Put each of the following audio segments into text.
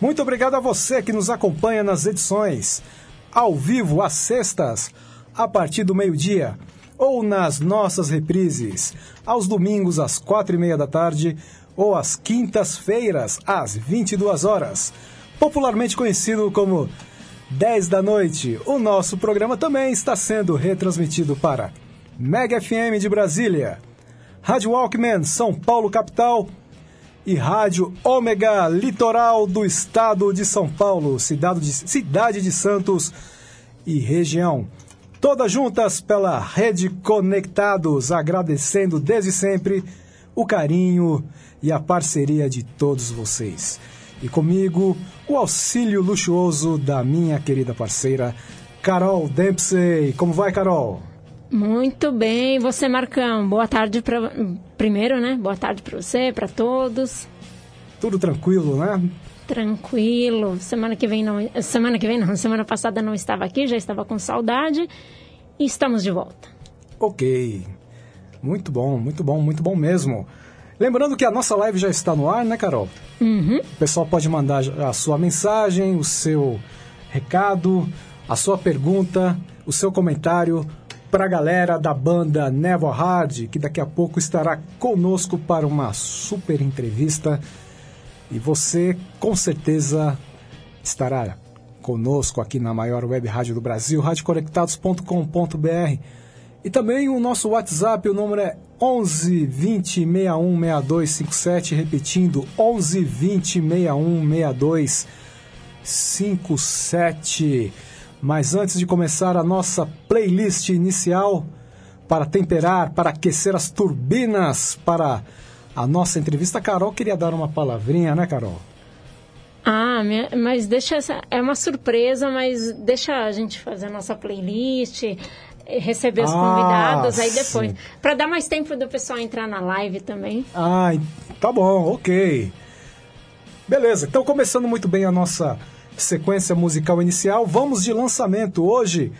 Muito obrigado a você que nos acompanha nas edições ao vivo às sextas, a partir do meio-dia, ou nas nossas reprises, aos domingos às quatro e meia da tarde ou às quintas-feiras às 22 horas, popularmente conhecido como 10 da noite. O nosso programa também está sendo retransmitido para Mega FM de Brasília, Rádio Walkman São Paulo capital e Rádio Ômega Litoral do Estado de São Paulo, cidade de, cidade de Santos e região. Todas juntas pela Rede Conectados, agradecendo desde sempre o carinho e a parceria de todos vocês. E comigo, o auxílio luxuoso da minha querida parceira, Carol Dempsey. Como vai, Carol? Muito bem, você Marcão. Boa tarde para primeiro, né? Boa tarde para você, para todos. Tudo tranquilo, né? Tranquilo. Semana que vem não, semana que vem não, semana passada não estava aqui, já estava com saudade e estamos de volta. OK. Muito bom, muito bom, muito bom mesmo. Lembrando que a nossa live já está no ar, né, Carol? Uhum. O pessoal pode mandar a sua mensagem, o seu recado, a sua pergunta, o seu comentário para a galera da banda Never Hard, que daqui a pouco estará conosco para uma super entrevista. E você, com certeza, estará conosco aqui na maior web rádio do Brasil, radioconectados.com.br. E também o nosso WhatsApp, o número é 11 20 61 62 57, repetindo 11 20 61 62 57. Mas antes de começar a nossa playlist inicial para temperar, para aquecer as turbinas para a nossa entrevista, a Carol queria dar uma palavrinha, né, Carol? Ah, mas deixa essa. É uma surpresa, mas deixa a gente fazer a nossa playlist, receber os ah, convidados aí depois. Para dar mais tempo do pessoal entrar na live também. Ah, tá bom, ok. Beleza, então começando muito bem a nossa sequência musical inicial, vamos de lançamento hoje,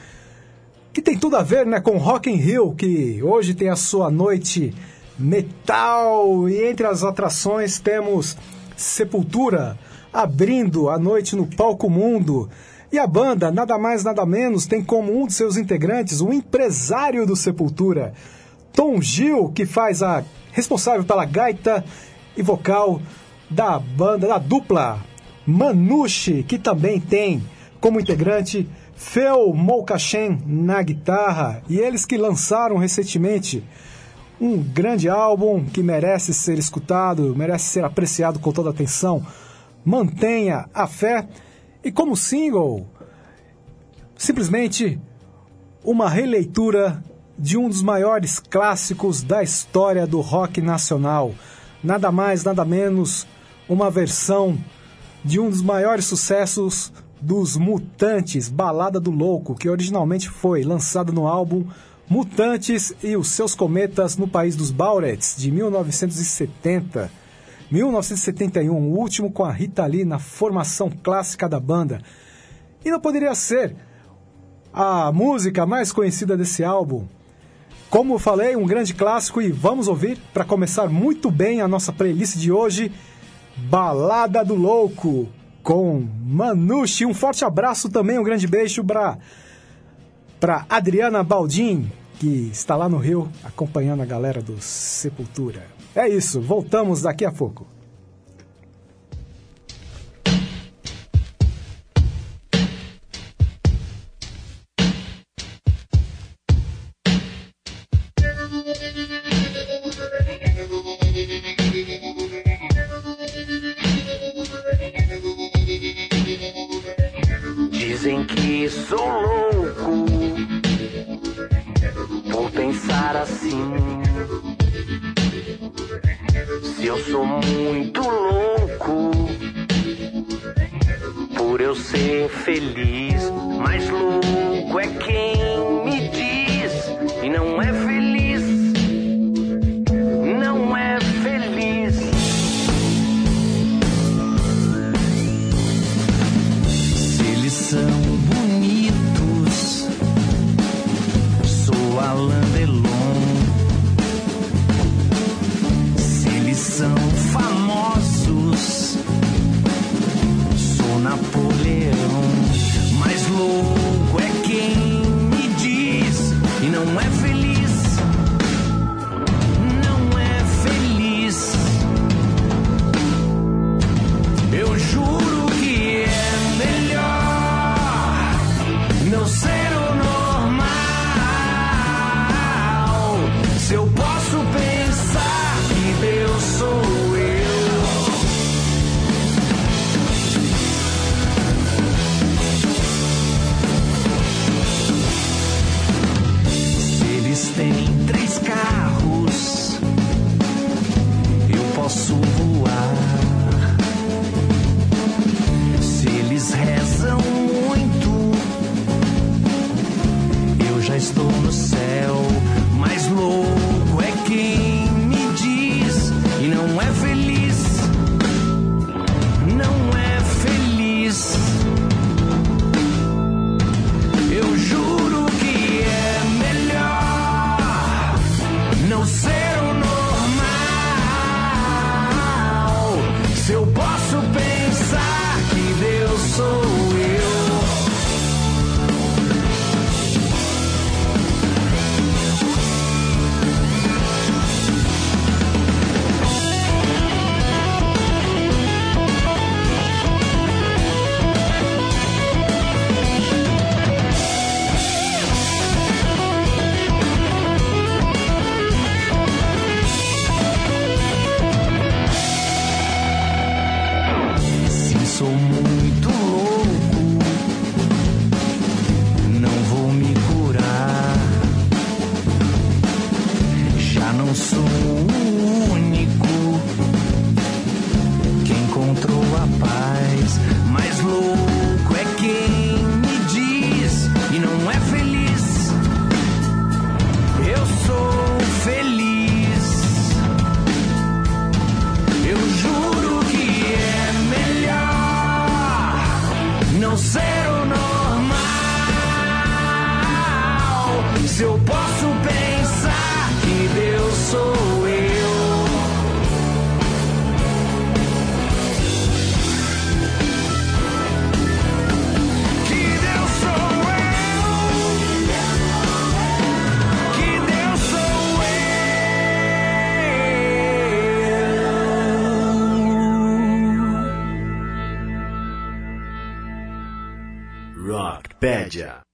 que tem tudo a ver né, com Rock in Rio, que hoje tem a sua noite metal, e entre as atrações temos Sepultura abrindo a noite no Palco Mundo. E a banda, nada mais nada menos, tem como um de seus integrantes o empresário do Sepultura, Tom Gil, que faz a responsável pela gaita e vocal da banda, da dupla Manushi, que também tem como integrante Phil Moukachem na guitarra, e eles que lançaram recentemente um grande álbum que merece ser escutado, merece ser apreciado com toda atenção. Mantenha a fé. E como single, simplesmente uma releitura de um dos maiores clássicos da história do rock nacional. Nada mais, nada menos, uma versão de um dos maiores sucessos dos Mutantes, Balada do Louco, que originalmente foi lançado no álbum Mutantes e os seus cometas no país dos Baurets, de 1970. 1971, o último com a Rita Lee na formação clássica da banda. E não poderia ser a música mais conhecida desse álbum. Como falei, um grande clássico e vamos ouvir para começar muito bem a nossa playlist de hoje. Balada do Louco, com Manushi. Um forte abraço também, um grande beijo para para Adriana Baldin, que está lá no Rio acompanhando a galera do Sepultura. É isso, voltamos daqui a pouco. média.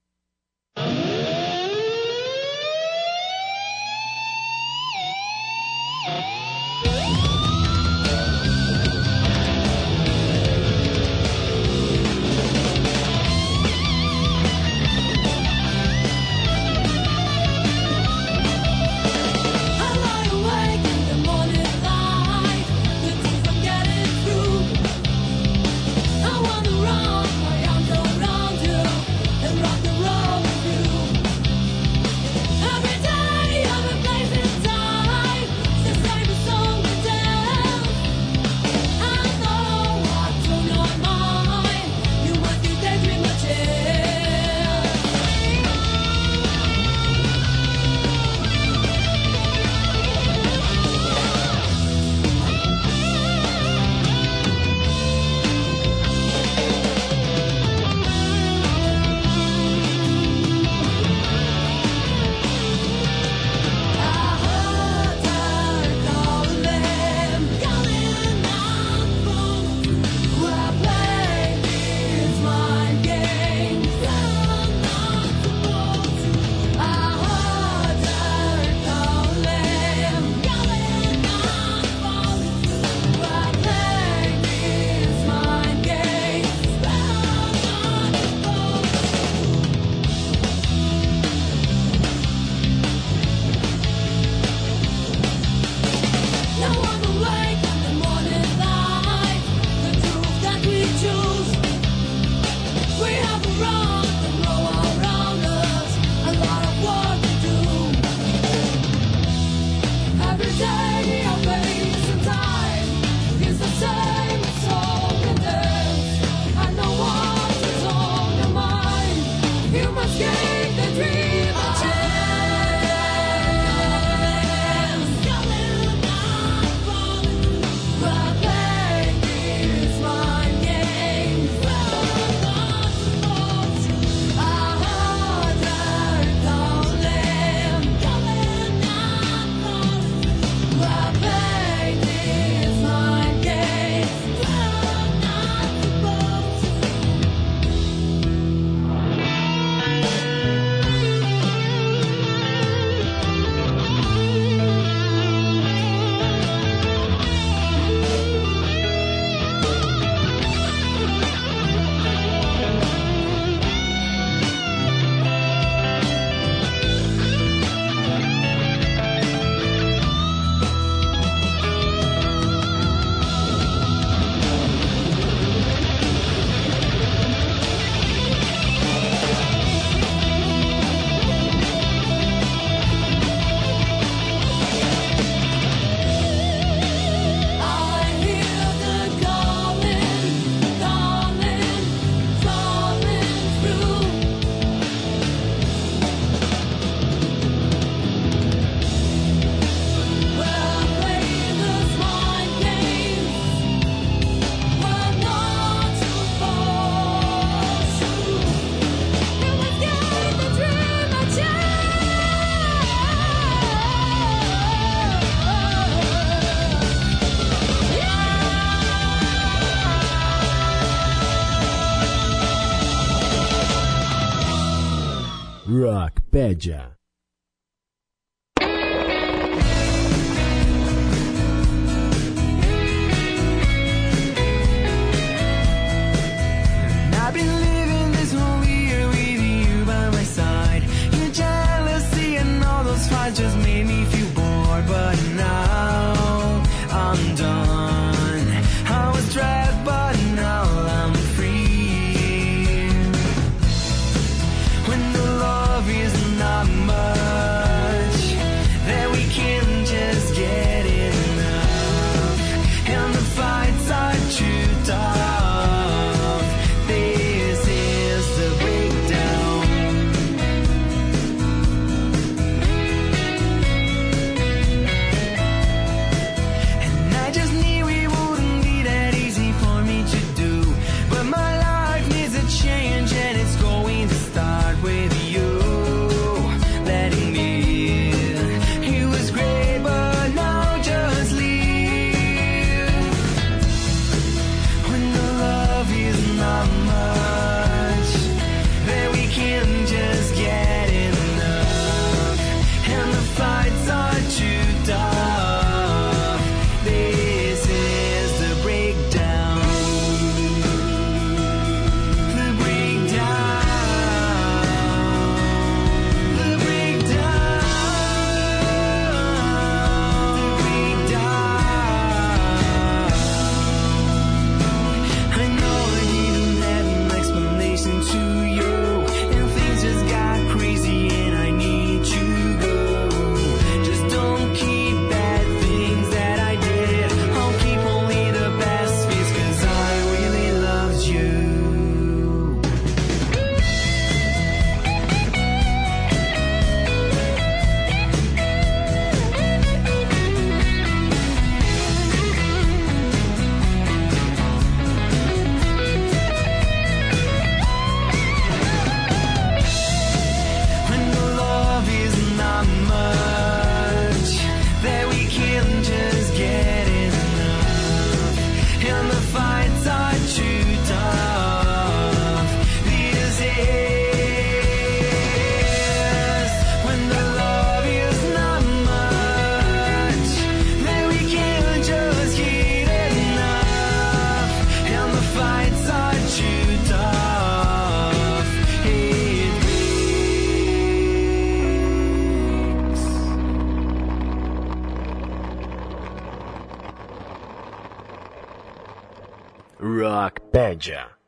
Rockpedia.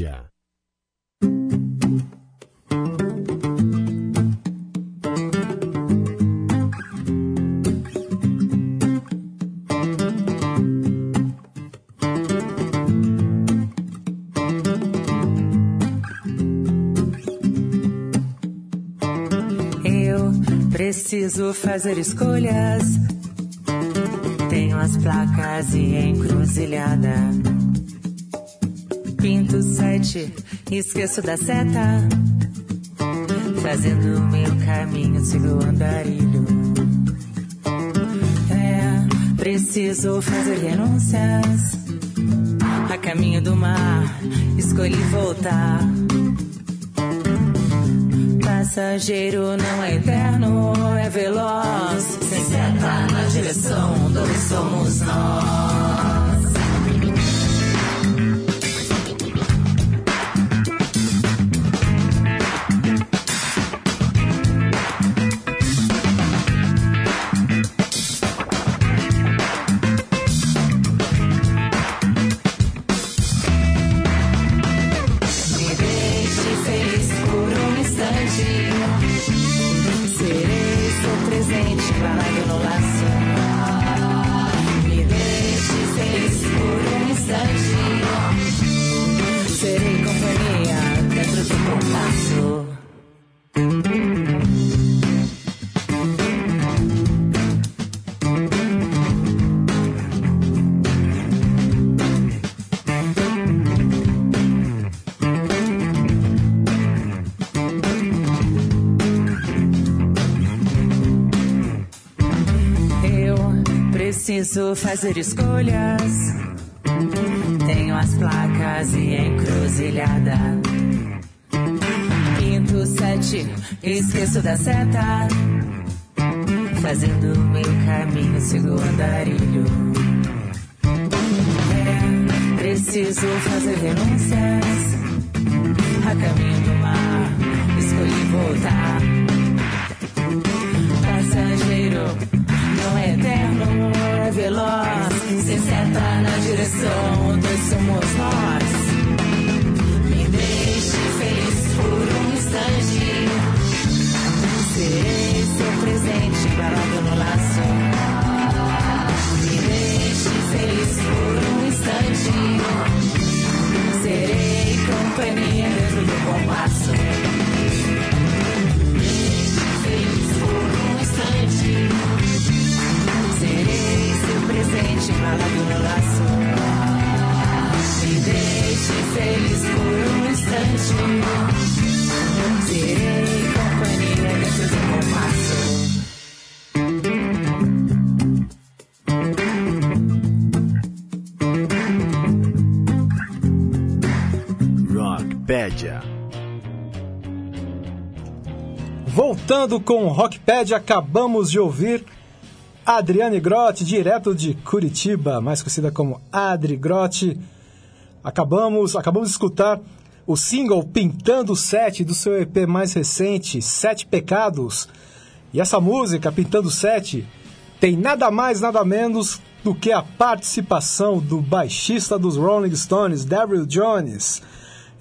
Eu preciso fazer escolhas. Tenho as placas e esqueço da seta. Fazendo o meu caminho, sigo o andarilho. É, preciso fazer renúncias. A caminho do mar, escolhi voltar. Passageiro não é eterno, é veloz. Sem seta na direção do somos nós. Preciso fazer escolhas. Tenho as placas e encruzilhada. Pinto sete, esqueço da seta. Fazendo meu caminho, sigo o andarilho. É, preciso fazer renúncias. Voltando com o Rockpad, acabamos de ouvir Adriane Grotti, direto de Curitiba, mais conhecida como Adri Grotti. Acabamos, acabamos de escutar o single Pintando Sete do seu EP mais recente, Sete Pecados. E essa música, Pintando Sete, tem nada mais, nada menos do que a participação do baixista dos Rolling Stones, Daryl Jones.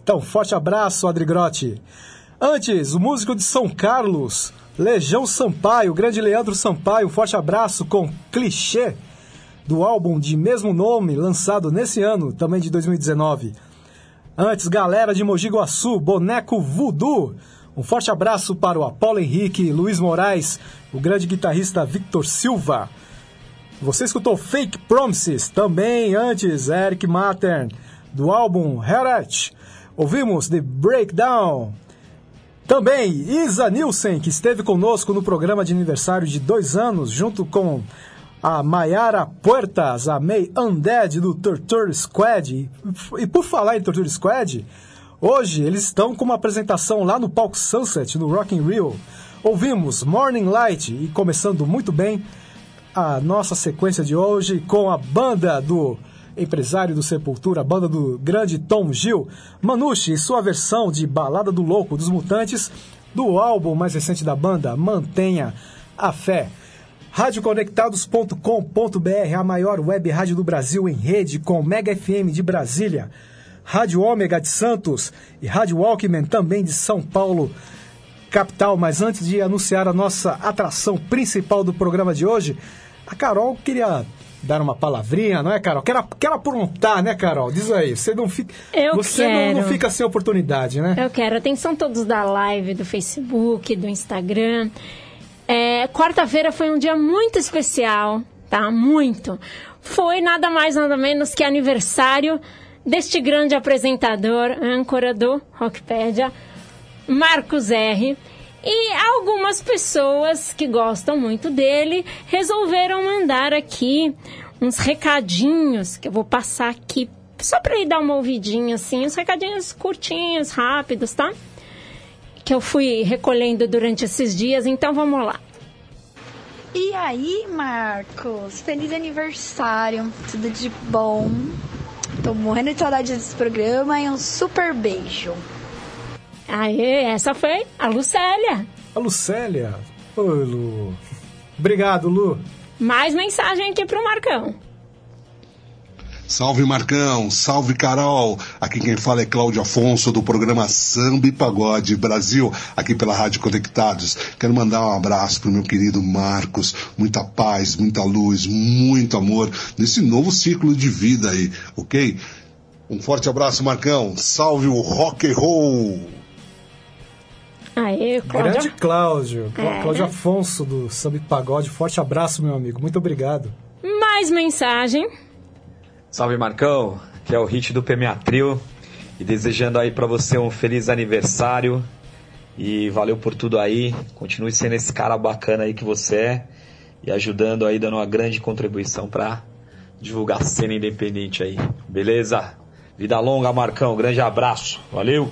Então, forte abraço, Adri Grotti. Antes, o músico de São Carlos, Legião Sampaio, grande Leandro Sampaio, forte abraço com Clichê, do álbum de mesmo nome, lançado nesse ano, também de 2019. Antes, galera de Mogi Guaçu, Boneco Voodoo, um forte abraço para o Apolo Henrique, Luiz Moraes, o grande guitarrista Victor Silva. Você escutou Fake Promises, também antes, Eric Matern, do álbum Heritage. Ouvimos The Breakdown, também Isa Nielsen, que esteve conosco no programa de aniversário de dois anos, junto com a Mayara Puertas, a May Undead do Torture Squad. E por falar em Torture Squad, hoje eles estão com uma apresentação lá no palco Sunset, no Rock in Rio. Ouvimos Morning Light e começando muito bem a nossa sequência de hoje com a banda do empresário do Sepultura, banda do grande Tom Gil, Manucci e sua versão de Balada do Louco dos Mutantes, do álbum mais recente da banda, Mantenha a Fé. Radioconectados.com.br, a maior web rádio do Brasil em rede com Mega FM de Brasília. Rádio Ômega de Santos e Rádio Walkman também de São Paulo, capital. Mas antes de anunciar a nossa atração principal do programa de hoje, a Carol queria dar uma palavrinha, não é, Carol? Quer, quer aprontar, né, Carol? Diz aí, você não fica, Eu você não, não quero. fica sem oportunidade, né? Eu quero. Atenção todos da live, do Facebook, do Instagram. É, Quarta-feira foi um dia muito especial, tá? Muito. Foi nada mais, nada menos que aniversário deste grande apresentador, âncora do Rockpedia, Marcos R. E algumas pessoas que gostam muito dele resolveram mandar aqui uns recadinhos que eu vou passar aqui só para ele dar uma ouvidinha assim, uns recadinhos curtinhos, rápidos, tá? Que eu fui recolhendo durante esses dias, então vamos lá. E aí, Marcos? Feliz aniversário, tudo de bom. Tô morrendo de saudade desse programa e um super beijo. Aê, essa foi a Lucélia. A Lucélia. Oi, Lu. Obrigado, Lu. Mais mensagem aqui pro Marcão. Salve Marcão, salve Carol. Aqui quem fala é Cláudio Afonso do programa Samba e Pagode Brasil, aqui pela Rádio Conectados. Quero mandar um abraço pro meu querido Marcos. Muita paz, muita luz, muito amor nesse novo ciclo de vida aí, ok? Um forte abraço, Marcão. Salve o rock and roll. Aê, Cláudia. Grande Cláudio. Clá- É. Cláudio Afonso do Samba Pagode. Forte abraço, meu amigo. Muito obrigado. Mais mensagem. Salve Marcão, que é o hit do PMA Trio. E desejando aí pra você um feliz aniversário. E valeu por tudo aí. Continue sendo esse cara bacana aí que você é. E ajudando aí, dando uma grande contribuição pra divulgar a cena independente aí. Beleza? Vida longa, Marcão. Grande abraço. Valeu!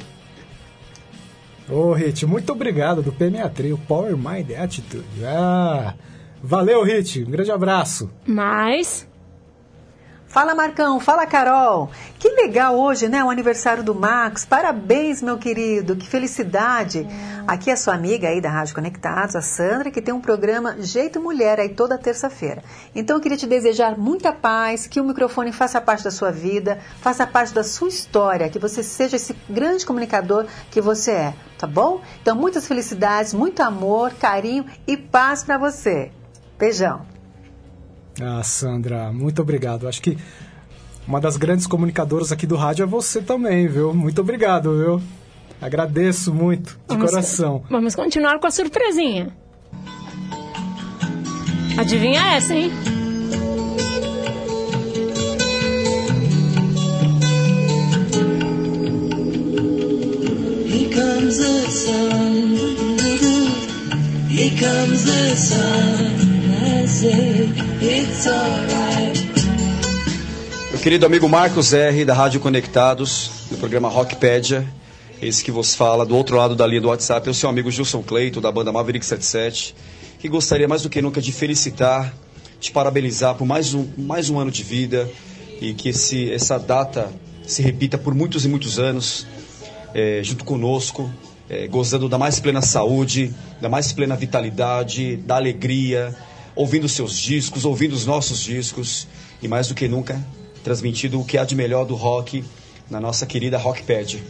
Ô, Hit, muito obrigado do PMA Trio. Power Mind Attitude. Ah, valeu, Hit. Um grande abraço. Mais. Fala Marcão, fala Carol. Que legal hoje, né? O aniversário do Marcos. Parabéns, meu querido. Que felicidade. Aqui é sua amiga aí da Rádio Conectados, a Sandra, que tem um programa Jeito Mulher aí toda terça-feira. Então eu queria te desejar muita paz, que o microfone faça parte da sua vida, faça parte da sua história, que você seja esse grande comunicador que você é, tá bom? Então muitas felicidades, muito amor, carinho e paz pra você. Beijão. Ah, Sandra, muito obrigado. Acho que uma das grandes comunicadoras aqui do rádio é você também, viu? Muito obrigado, viu? Agradeço muito, de Vamos- coração. Vamos continuar com a surpresinha. Adivinha essa, hein? Here comes the sun. Here comes the sun. Meu querido amigo Marcos R, da Rádio Conectados, do programa Rockpedia, esse que vos fala do outro lado da linha do WhatsApp, é o seu amigo Gilson Cleito, da banda Maverick 77, que gostaria mais do que nunca de felicitar, te parabenizar por mais um, mais um ano de vida e que esse, essa data se repita por muitos e muitos anos, eh, junto conosco, eh, gozando da mais plena saúde, da mais plena vitalidade, da alegria, ouvindo seus discos, ouvindo os nossos discos e mais do que nunca transmitindo o que há de melhor do rock na nossa querida Rockpad,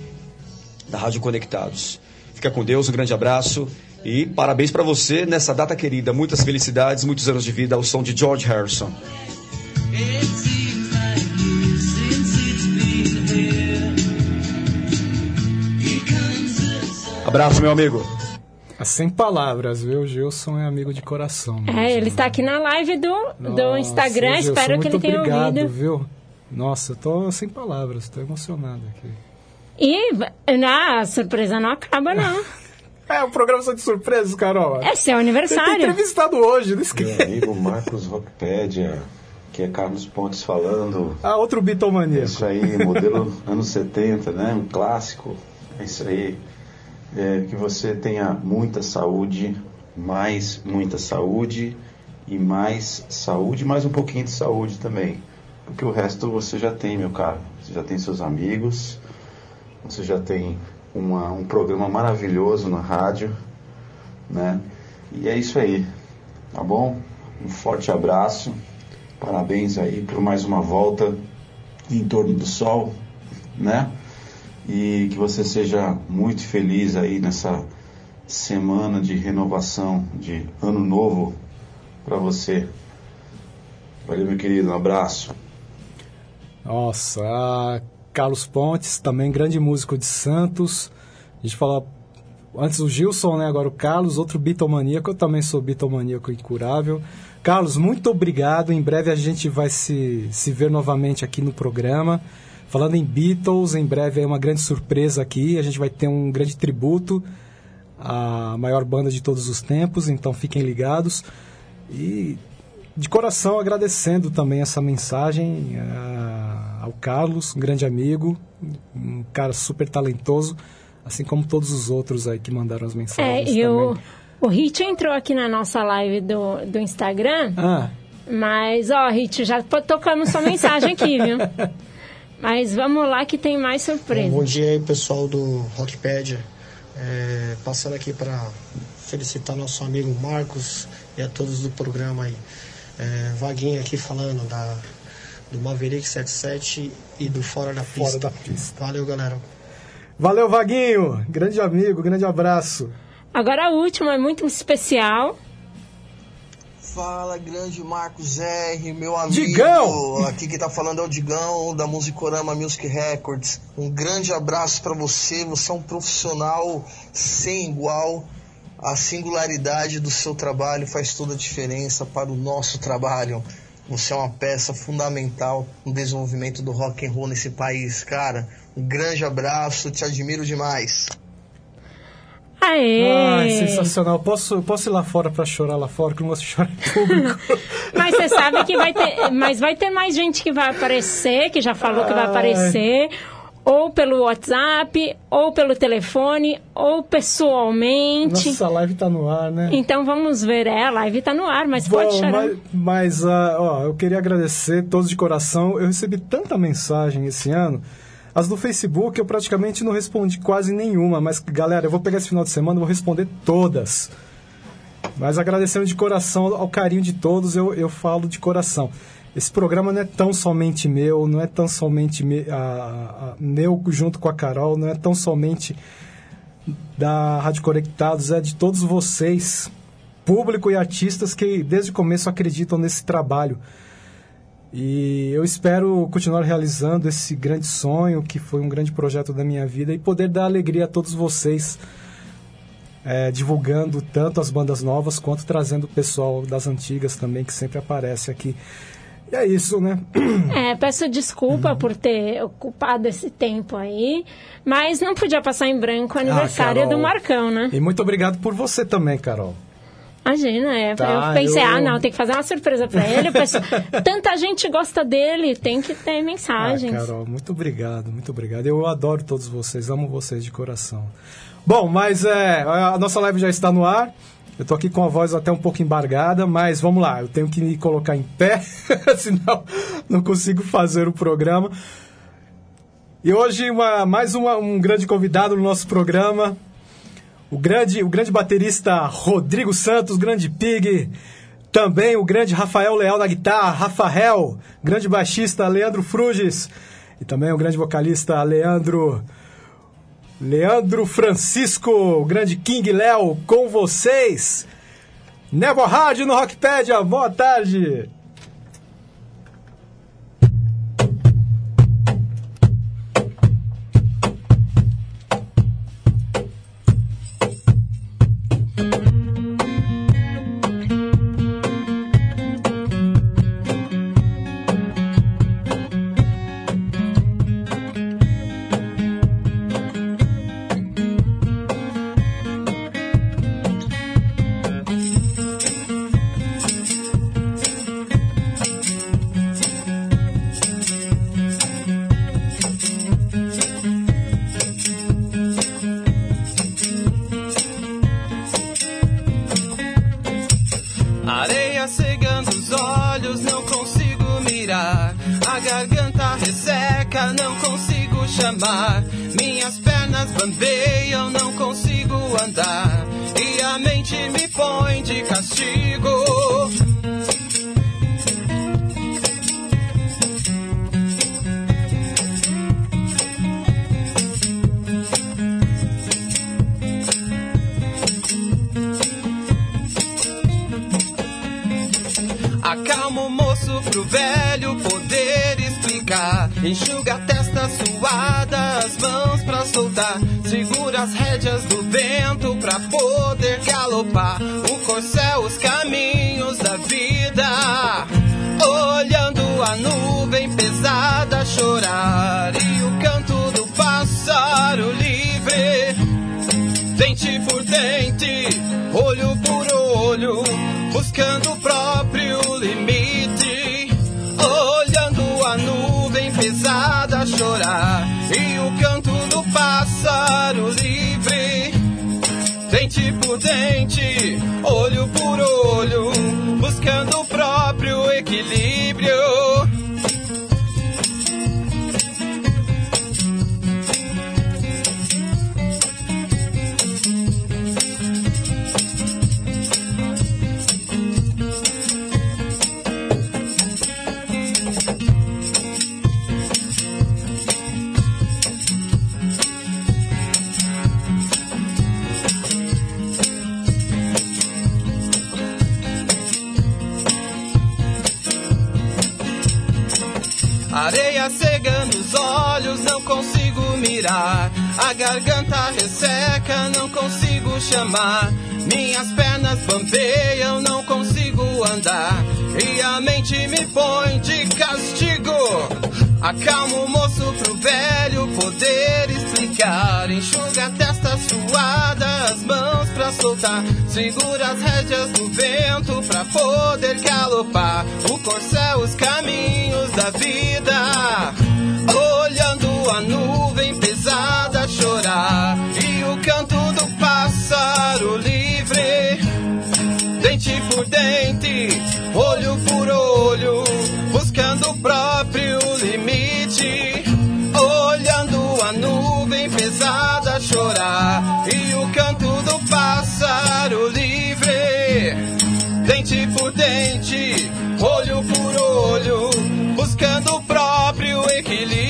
da Rádio Conectados. Fica com Deus, um grande abraço e parabéns para você nessa data querida. Muitas felicidades, muitos anos de vida ao som de George Harrison. Abraço, meu amigo. Ah, Sem palavras, viu? O Gilson é amigo de coração. É, ele está aqui na live do, do Nossa, Instagram. Gilson, Espero que ele tenha obrigado, ouvido. viu? Nossa, eu tô sem palavras, tô emocionado aqui. E ah, a surpresa não acaba, não. É, o programa só de surpresas, Carol. É seu Você tem aniversário. entrevistado hoje, não esquece. Meu amigo Marcos Rockpedia, que é Carlos Pontes falando. Ah, outro Beatlemania. Isso aí, modelo anos 70, né? Um clássico. É isso aí. É, que você tenha muita saúde, mais muita saúde e mais saúde, mais um pouquinho de saúde também. Porque o resto você já tem, meu caro. Você já tem seus amigos, você já tem uma- um programa maravilhoso na rádio, né? E é isso aí, tá bom? Um forte abraço, parabéns aí por mais uma volta em torno do sol, né? E que você seja muito feliz aí nessa semana de renovação, de ano novo para você. Valeu, meu querido, um abraço. Nossa, Carlos Pontes, também grande músico de Santos. A gente fala antes o Gilson, né? Agora o Carlos, outro bitomaníaco. Eu também sou bitomaníaco incurável. Carlos, muito obrigado. Em breve a gente vai se, se ver novamente aqui no programa. Falando em Beatles, em breve é uma grande surpresa aqui. A gente vai ter um grande tributo à maior banda de todos os tempos, então fiquem ligados. E de coração agradecendo também essa mensagem ah, ao Carlos, um grande amigo, um cara super talentoso, assim como todos os outros aí que mandaram as É, mensagens e também. o, o Hit entrou aqui na nossa live do, do Instagram, Ah, mas, ó, Hit, já tocando sua mensagem aqui, viu? Mas vamos lá que tem mais surpresa. Bom dia aí, pessoal do Rockpedia. É, passando aqui para felicitar nosso amigo Marcos e a todos do programa aí. É, Vaguinho aqui falando da, do Maverick 77 e do Fora da Pista. Fora da Pista. Valeu, galera. valeu, Vaguinho! Grande amigo, grande abraço. Agora a última é muito especial. Fala, grande Marcos R, meu amigo. Digão! Aqui quem tá falando é o Digão, da Musicorama Music Records. Um grande abraço pra você, você é um profissional sem igual. A singularidade do seu trabalho faz toda a diferença para o nosso trabalho. Você é uma peça fundamental no desenvolvimento do rock and roll nesse país, cara. Um grande abraço, te admiro demais. Aê! Ai, sensacional. Posso, posso ir lá fora pra chorar lá fora, que eu não gosto de chorar em público. Mas você sabe que vai ter, mas vai ter mais gente que vai aparecer, que já falou que vai Ai. aparecer, ou pelo WhatsApp, ou pelo telefone, ou pessoalmente. Nossa, a live tá no ar, né? Então vamos ver, é, a live tá no ar, mas Bom, pode chorar. mas, mas, ah, ó, eu queria agradecer todos de coração. Eu recebi tanta mensagem esse ano. As do Facebook eu praticamente não respondi quase nenhuma, mas galera, eu vou pegar esse final de semana e vou responder todas. Mas agradecendo de coração ao carinho de todos, eu, eu falo de coração. Esse programa não é tão somente meu, não é tão somente me, a, a- meu junto com a Carol, não é tão somente da Rádio Conectados, é de todos vocês, público e artistas que desde o começo acreditam nesse trabalho. E eu espero continuar realizando esse grande sonho, que foi um grande projeto da minha vida, e poder dar alegria a todos vocês, é, divulgando tanto as bandas novas quanto trazendo o pessoal das antigas também, que sempre aparece aqui. E é isso, né? É, peço desculpa Uhum. por ter ocupado esse tempo aí, mas não podia passar em branco o aniversário Ah, do Marcão, né? E muito obrigado por você também, Carol. Imagina, é. Tá, eu pensei, eu- ah, não, tem que fazer uma surpresa pra ele. o pessoal- Tanta gente gosta dele, tem que ter mensagens. Ah, Carol, muito obrigado, muito obrigado. Eu adoro todos vocês, amo vocês de coração. Bom, mas é, a nossa live já está no ar. Eu tô aqui com a voz até um pouco embargada, mas vamos lá, eu tenho que me colocar em pé, senão não consigo fazer o programa. E hoje uma, mais uma- um grande convidado no nosso programa, o grande, o grande baterista Rodrigo Santos, grande Pig, também o grande Rafael Leal na guitarra, Rafael, grande baixista Leandro Fruges e também o grande vocalista Leandro Leandro Francisco, o grande King Léo com vocês. Nebo Rádio no Rockpedia, boa tarde. Explicar. Enxuga a testa suada, as mãos pra soltar. Segura as rédeas do vento pra poder galopar. O corcel, os caminhos da vida. Olhando a nuvem pesada chorar. E o canto do pássaro livre. Dente por dente, olho por olho, buscando o próprio limite. Chorar e o canto do pássaro livre. Dente por dente, olho por olho, buscando o próprio equilíbrio.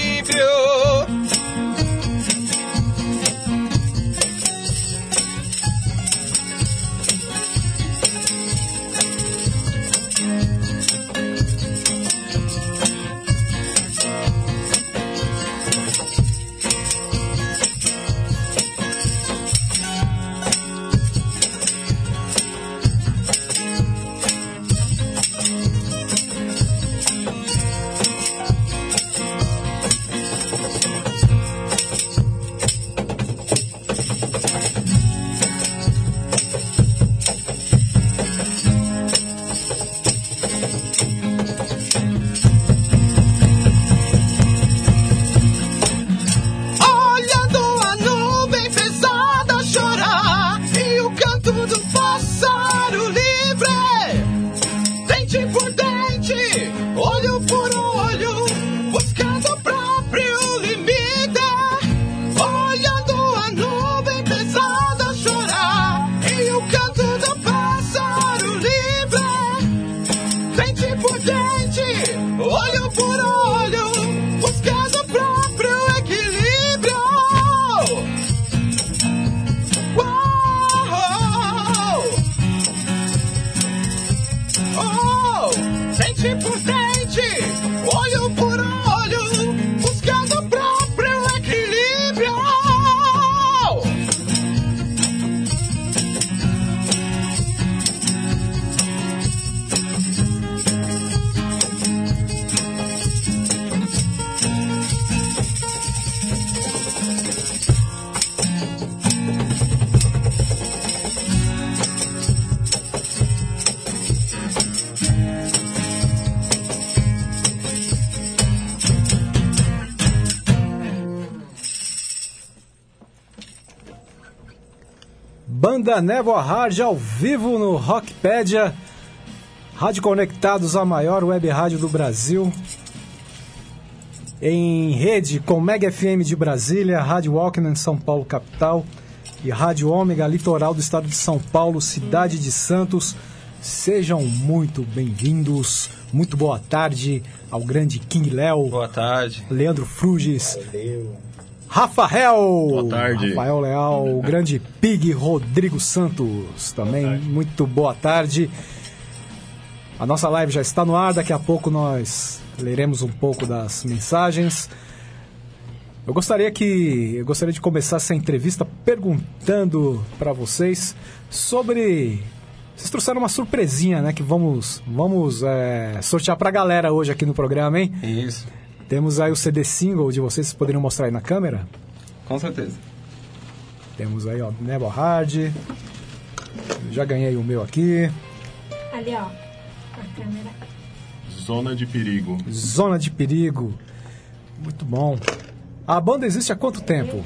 Banda Névoa Hard ao vivo no Rockpedia. Rádio Conectados, a maior web rádio do Brasil. Em rede com Mega FM de Brasília, Rádio Walkman São Paulo capital e Rádio Ômega Litoral do estado de São Paulo, cidade de Santos. Sejam muito bem-vindos. Muito boa tarde ao grande King Léo. Boa tarde. Leandro Fruges. Rafael! Boa tarde. Rafael Leal, o grande Pig Rodrigo Santos também. Muito boa tarde. A nossa live já está no ar, daqui a pouco nós leremos um pouco das mensagens. Eu gostaria que eu gostaria de começar essa entrevista perguntando para vocês sobre vocês trouxeram uma surpresinha, né? Que vamos vamos é, sortear para a galera hoje aqui no programa, hein? Isso. Temos aí o CD single de vocês, vocês poderiam mostrar aí na câmera? Com certeza. Temos aí, ó, Nebo Hard. Já ganhei o meu aqui. Ali, ó. A câmera. Zona de perigo. Zona de Perigo. Muito bom. A banda existe há quanto tempo?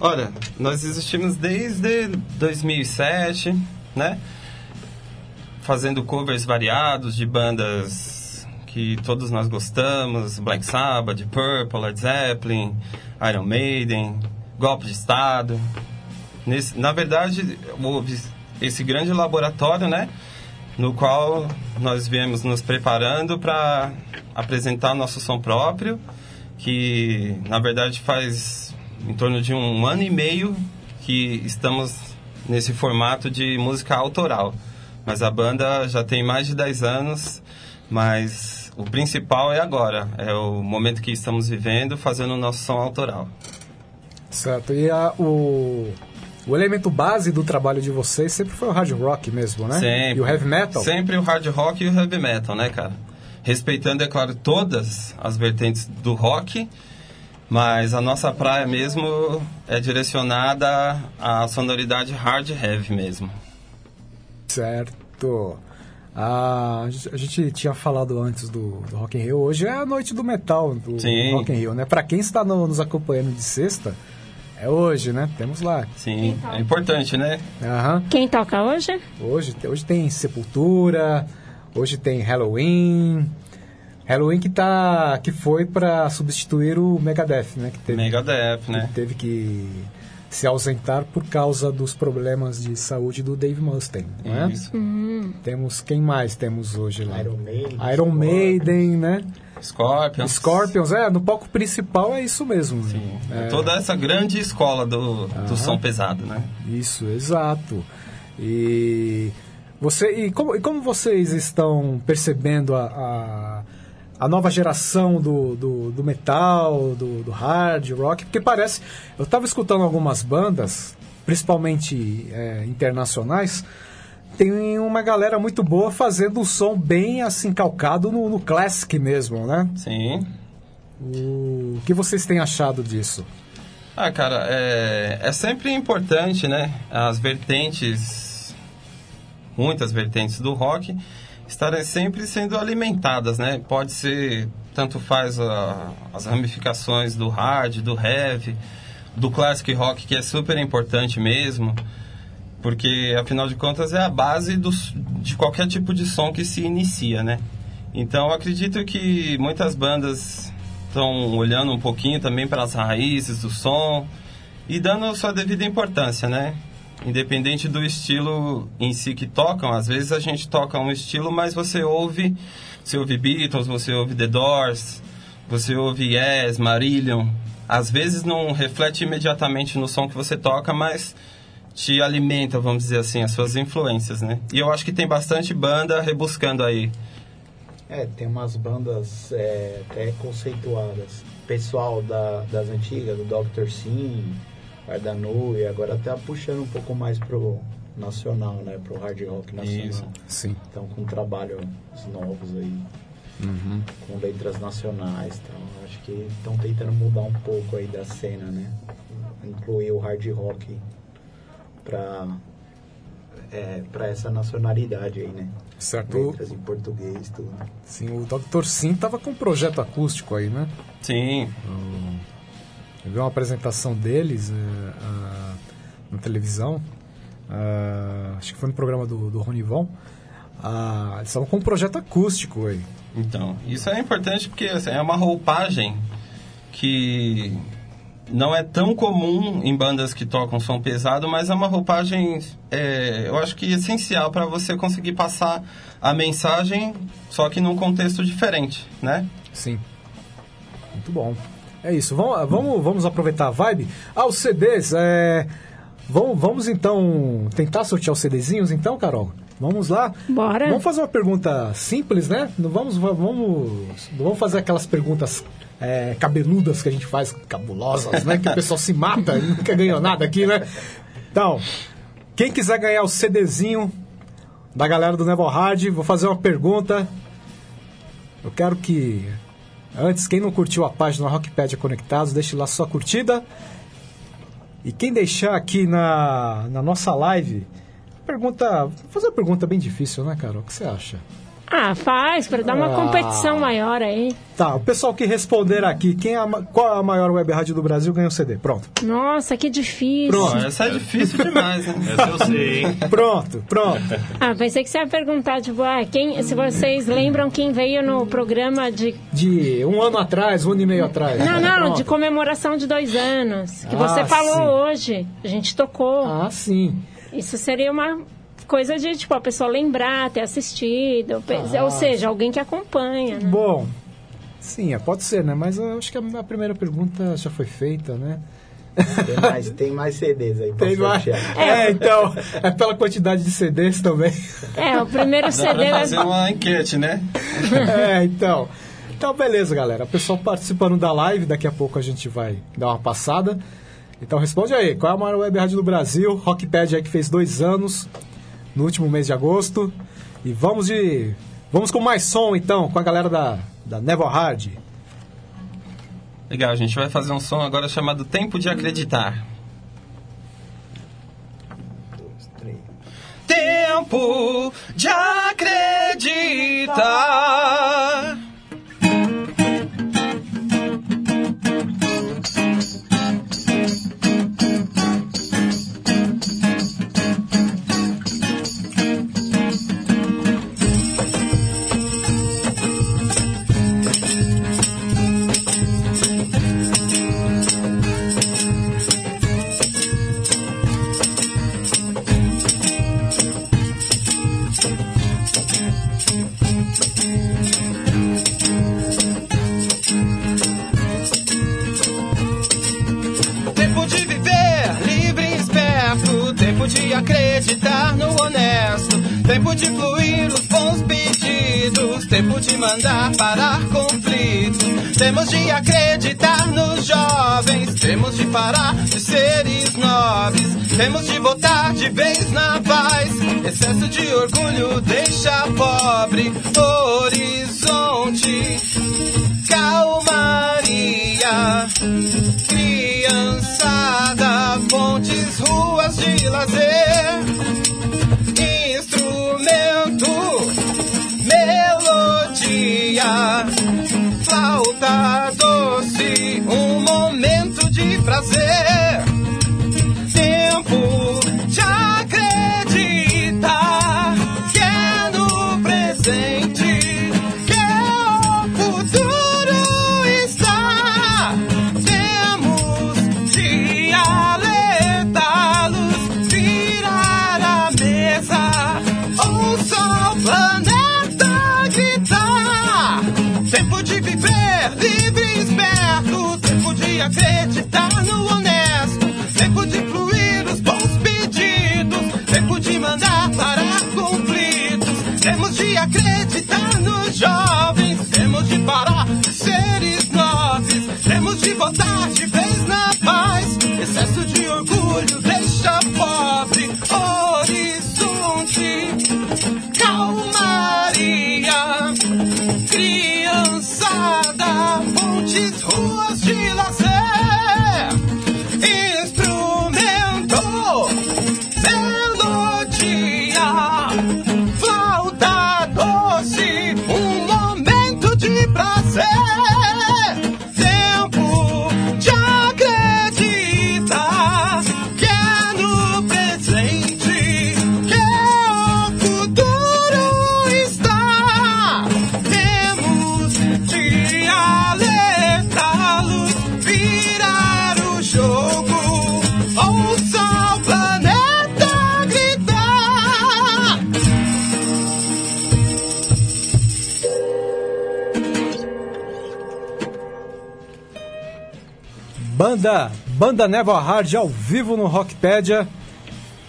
Olha, nós existimos desde 2007, né? Fazendo covers variados de bandas que todos nós gostamos, Black Sabbath, Purple, Led Zeppelin, Iron Maiden, Golpe de Estado. Nesse, na verdade, houve esse grande laboratório, né? No qual nós viemos nos preparando para apresentar nosso som próprio, que na verdade faz em torno de um ano e meio que estamos nesse formato de música autoral. Mas a banda já tem mais de 10 anos, mas o principal é agora, é o momento que estamos vivendo, fazendo o nosso som autoral. Certo. E a- o, o elemento base do trabalho de vocês sempre foi o hard rock mesmo, né? Sempre. E o heavy metal? Sempre o hard rock e o heavy metal, né, cara? Respeitando, é claro, todas as vertentes do rock, mas a nossa praia mesmo é direcionada à sonoridade hard heavy mesmo. Certo. Ah, a gente tinha falado antes do, do Rock in Rio. Hoje é a noite do metal do Sim. Rock in Rio, né? Pra quem está no- nos acompanhando de sexta, é hoje, né? Temos lá. Sim, é importante, né? Aham. Quem toca hoje? Hoje, hoje tem Sepultura, hoje tem Halloween. Halloween que tá que foi para substituir o Megadeth, né? Que teve, Megadeth, né? que teve que se ausentar por causa dos problemas de saúde do Dave Mustaine, não é? Isso. Temos quem mais temos hoje lá? Iron Maiden, Iron Maiden, né? Scorpions. Scorpions, é, no palco principal é isso mesmo. Sim. É. Toda essa grande escola do, do som pesado, né? Isso, exato. E você e como, e como vocês estão percebendo a, a, a nova geração do, do, do metal, do, do hard rock? Porque parece. Eu estava escutando algumas bandas, principalmente é, internacionais, tem uma galera muito boa fazendo um som bem assim calcado no, no classic mesmo, né? Sim. O que vocês têm achado disso? Ah, cara, é, é sempre importante, né? As vertentes, muitas vertentes do rock, estarem sempre sendo alimentadas, né? Pode ser, tanto faz a- as ramificações do hard, do heavy, do classic rock, que é super importante mesmo, porque afinal de contas é a base dos, de qualquer tipo de som que se inicia, né? Então acredito que muitas bandas estão olhando um pouquinho também para as raízes do som e dando sua devida importância, né? Independente do estilo em si que tocam, às vezes a gente toca um estilo, mas você ouve, você ouve Beatles, você ouve The Doors, você ouve Yes, Marillion. Às vezes não reflete imediatamente no som que você toca, mas te alimenta, vamos dizer assim, as suas influências, né? E eu acho que tem bastante banda rebuscando aí. É, tem umas bandas é, até conceituadas. Pessoal da, das antigas, do Dr. Sim, Ardanu, e agora tá puxando um pouco mais pro nacional, né? Pro hard rock nacional. Isso. Sim. Então com trabalhos novos aí, Uhum. com letras nacionais. Então acho que estão tentando mudar um pouco aí da cena, né? Incluir o hard rock pra, é, pra essa nacionalidade aí, né? Certo. Letras em português, tudo. Sim, o Dr. Sim tava com um projeto acústico aí, né? Sim. Eu vi uma apresentação deles eh, ah, na televisão. ah, acho que foi no programa do, do Ronivon. Eles estavam com um projeto acústico aí. Então, isso é importante porque assim, é uma roupagem que não é tão comum em bandas que tocam som pesado, mas é uma roupagem, é, eu acho que essencial para você conseguir passar a mensagem, só que num contexto diferente, né? Sim. Muito bom. É isso. Vamos, vamos, vamos aproveitar a vibe. Ah, os CDs. É... Vamos, vamos então tentar sortear os CDzinhos, então, Carol? Vamos lá? Bora. Vamos fazer uma pergunta simples, né? Não vamos, vamos, não vamos fazer aquelas perguntas é, cabeludas que a gente faz, cabulosas, né? Que o pessoal se mata e nunca ganhou nada aqui, né? Então, quem quiser ganhar o CDzinho da galera do Neville Hard, vou fazer uma pergunta. Eu quero que, antes, quem não curtiu a página Rockpedia Conectados, deixe lá sua curtida. E quem deixar aqui na, na nossa live, pergunta. Vou fazer uma pergunta bem difícil, né, Carol? O que você acha? Ah, faz, para dar uma Ah. competição maior aí. Tá, o pessoal que responder aqui, quem é a qual é a maior web rádio do Brasil ganha o CD. Pronto. Nossa, que difícil. Pronto. Essa é difícil demais, né? Essa eu sei, hein? Pronto, pronto. Ah, pensei que você ia perguntar, tipo, ah, quem, se vocês lembram quem veio no programa de. De um ano atrás, um ano e meio atrás. Não, não, Pronto. de comemoração de dois anos. Que Ah, você falou sim. hoje. A gente tocou. Ah, sim. Isso seria uma coisa de, tipo, a pessoa lembrar, ter assistido. Ah. Ou seja, alguém que acompanha, né? Bom, sim, é, pode ser, né? Mas eu acho que a primeira pergunta já foi feita, né? Tem mais, tem mais CDs aí pra Tem mais. sortear. É, então, é pela quantidade de CDs também. É, o primeiro CD vai... fazer uma enquete, né? é, então. Então, beleza, galera. O pessoal participando da live, daqui a pouco a gente vai dar uma passada. Então, responde aí. Qual é a maior web rádio do Brasil? Rockpad aí que fez dois anos, no último mês de agosto. E vamos de... Vamos com mais som, então, com a galera da, da Nevo Hard. Legal, a gente vai fazer um som agora chamado Tempo de Acreditar. Tempo de acreditar. Acreditar no honesto. Tempo de fluir os bons pedidos. Tempo de mandar parar conflitos. Temos de acreditar nos jovens. Temos de parar de seres nobres. Temos de votar de vez na paz. Excesso de orgulho deixa pobre. Horizonte. Calmaria criançada, pontes, ruas de lazer, melodia, flauta doce, um momento de prazer, temos de na paz, excesso de orgulho Banda, Banda Nevo Hard ao vivo no Rockpedia.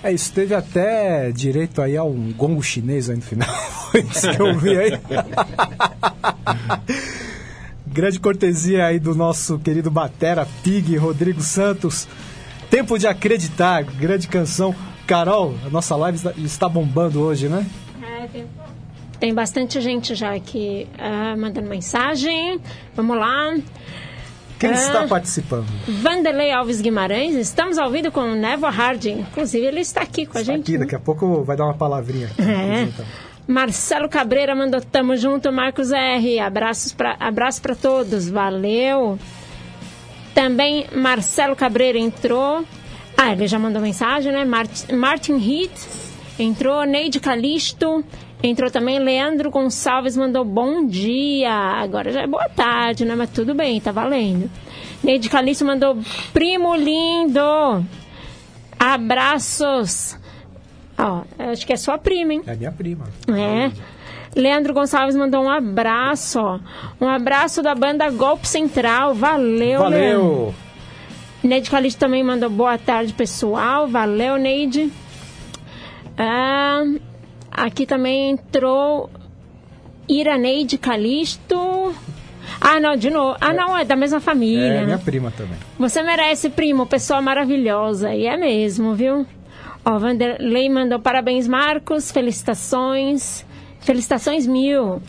É isso, teve até direito aí a um gongo chinês aí no final. Isso que eu vi aí. Grande cortesia aí do nosso querido Batera Pig, Rodrigo Santos. Tempo de acreditar, grande canção. Carol, a nossa live está- bombando hoje, né? É, tem, tem bastante gente já aqui ah, mandando mensagem. Vamos lá. Quem Ah, está participando? Vanderlei Alves Guimarães, estamos ao vivo com o Nevo Harding. Inclusive, ele está aqui com a gente. Aqui, daqui a pouco vai dar uma palavrinha. É. Marcelo Cabreira mandou tamo junto, Marcos R. Abraços pra, abraço para todos, valeu. Também Marcelo Cabreira entrou. Ah, ele já mandou mensagem, né? Mart- Martin Heath entrou. Neide Calisto entrou também. Leandro Gonçalves mandou bom dia. Agora já é boa tarde, né? Mas tudo bem, tá valendo. Neide Calisto mandou primo lindo. Abraços. Ó, acho que é sua prima, hein? É minha prima. É. Leandro Gonçalves mandou um abraço, ó. Um abraço da banda Golpe Central. Valeu, Leandro. Valeu! Neide Calixto também mandou boa tarde, pessoal. Valeu, Neide. Ah, aqui também entrou Iraneide Calixto. Ah, não, de novo. Ah, não, é da mesma família. É né? minha prima também. Você merece, primo, pessoa maravilhosa. E é mesmo, viu? Ó, Vanderlei mandou parabéns, Marcos. Felicitações. Felicitações mil.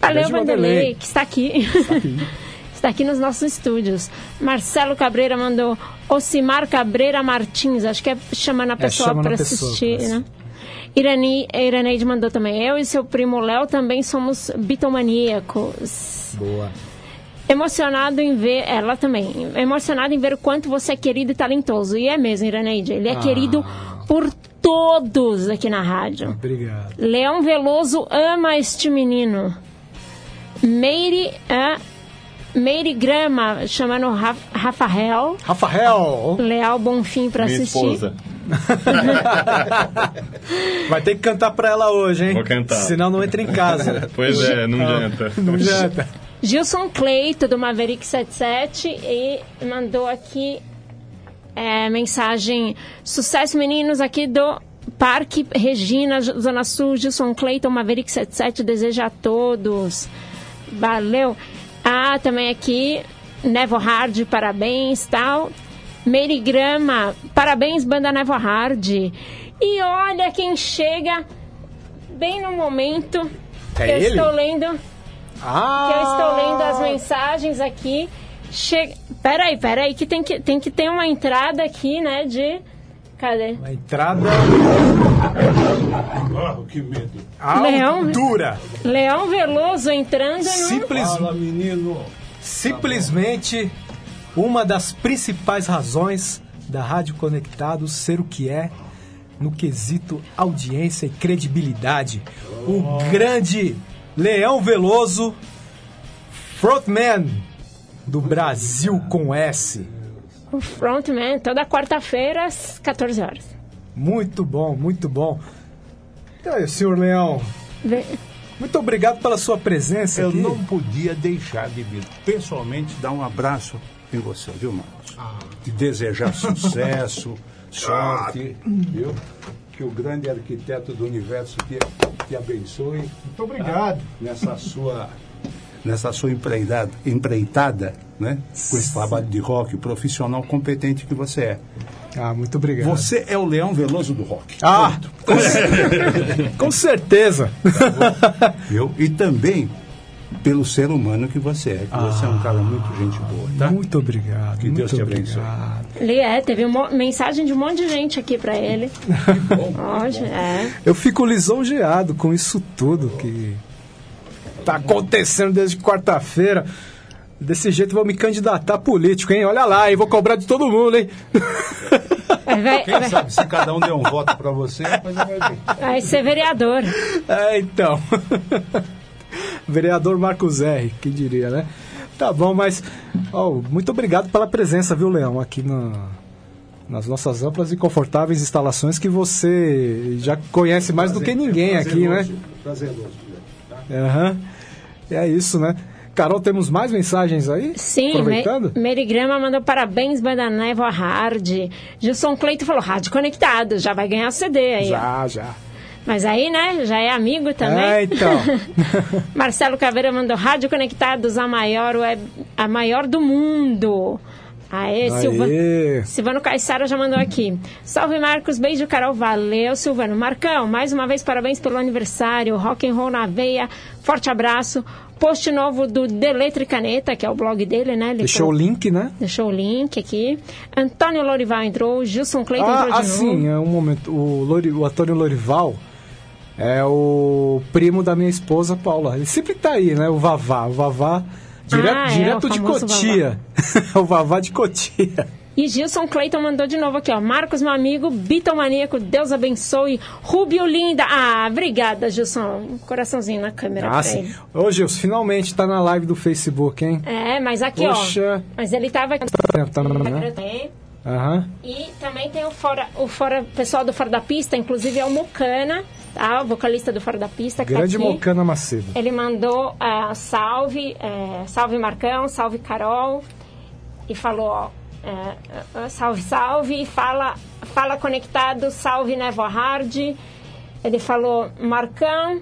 Valeu, Vanderlei, que está aqui. está aqui nos nossos estúdios. Marcelo Cabreira mandou Ocimar Cabreira Martins. Acho que é chamando a pessoa chamando a para pessoa assistir, né? Irani, Iraneide mandou também. Eu e seu primo Léo também somos bitomaníacos Boa. emocionado em ver, ela também, emocionado em ver o quanto você é querido e talentoso. E é mesmo, Iraneide. Ele é Ah. querido por todos aqui na rádio. Obrigado. Leão Veloso ama este menino. Meire, ah, Meire Grama chamando Ra- Rafael. Rafael! Leal Bonfim para assistir. esposa. Vai ter que cantar pra ela hoje, hein? Vou cantar. Senão não entra em casa. Pois é, não janta. Não janta. Gilson Cleito, do Maverick 77, e mandou aqui é, mensagem: Sucesso, meninos, aqui do Parque Regina, Zona Sul. Gilson Cleiton, Maverick 77, deseja a todos. Valeu. Ah, também aqui, Nevo Hard, parabéns, tal. Mary Grama, parabéns, banda Nevo Hard. E olha quem chega bem no momento É que eu ele? estou lendo Ah! que eu estou lendo as mensagens aqui. Che... Peraí, peraí, que tem, que tem que ter uma entrada aqui, né, de... Cadê? A entrada. Ah, que medo. Leão. Altura. Leão Veloso entrando no... Simples... menino. Simplesmente uma das principais razões da Rádio Conectados ser o que é no quesito audiência e credibilidade. O grande Leão Veloso, frontman do Brasil com S. O Frontman, toda quarta-feira, às 14 horas. Muito bom, muito bom. Então aí, senhor Leão, Vê- muito obrigado pela sua presença Eu aqui. não podia deixar de vir pessoalmente dar um abraço em você, viu, Marcos? Te desejar sucesso, sorte, viu? Que o grande arquiteto do universo te, te abençoe. Muito obrigado. Nessa sua, nessa sua empreitada, empreitada, né? Com esse trabalho de rock, o profissional competente que você é. Ah, muito obrigado. Você é o Leão Veloso do rock. Ah, com, com certeza. Viu? E também pelo ser humano que você é, que você é um cara muito gente boa, tá? Muito obrigado. Que Deus te abençoe. Ele é, teve uma mensagem de um monte de gente aqui pra ele. Hoje, é. Eu fico lisonjeado com isso tudo que tá acontecendo desde quarta-feira. Desse jeito eu vou me candidatar a político, hein? Olha lá, e vou cobrar de todo mundo, hein? Vai, Quem sabe se cada um der um voto pra você, depois vai ver. vai ser vereador. É, então. Vereador Marcos R, que diria, né? Tá bom, mas ó, muito obrigado pela presença, viu, Leão, aqui na, nas nossas amplas e confortáveis instalações que você já conhece mais do que ninguém aqui, né? Prazeroso. Aham. É isso, né? Carol, temos mais mensagens aí? Sim, Aproveitando? Me, Merigrama mandou parabéns, Banda Névoa Hard. Gilson Cleito falou, rádio conectado, já vai ganhar CD aí. ó. Já, já. Mas aí, né, já é amigo também. É, então. Marcelo Caveira mandou rádio conectados, a maior, web, a maior do mundo. Aê, Aê. Silvano. Silvano Caissara já mandou aqui. Salve, Marcos. Beijo, Carol. Valeu, Silvano. Marcão, mais uma vez, parabéns pelo aniversário. Rock and roll na veia. Forte abraço. Post novo do De Letra e Caneta, que é o blog dele, né? Ele Deixou o link, né? Deixou o link aqui. Antônio Lorival entrou. Gilson Cleiton Ah, entrou ah, de novo. sim, é um momento. O, Lori, o Antônio Lorival é o primo da minha esposa, Paula. Ele sempre tá aí, né? O Vavá. O Vavá, dire- Ah, é, direto o de Cotia. o Vavá de Cotia. E Gilson Cleiton mandou de novo aqui, ó. Marcos, meu amigo, Bitomaníaco, Deus abençoe. Rubio Linda. Ah, obrigada, Gilson. Um coraçãozinho na câmera Ah, sim. Ô, Gilson, finalmente tá na live do Facebook, hein? É, mas aqui, Poxa. ó. Mas ele tava aqui. Tá, né? Tem. Aham. E também tem o fora, o fora, pessoal do Fora da Pista, inclusive é o Mocana, tá? O vocalista do Fora da Pista que Grande tá. Mocana Macedo. Ele mandou ah, salve, eh, salve Marcão, salve Carol. E falou, eh, salve, salve. E fala, fala conectado, salve Nevo Hard. Ele falou, Marcão,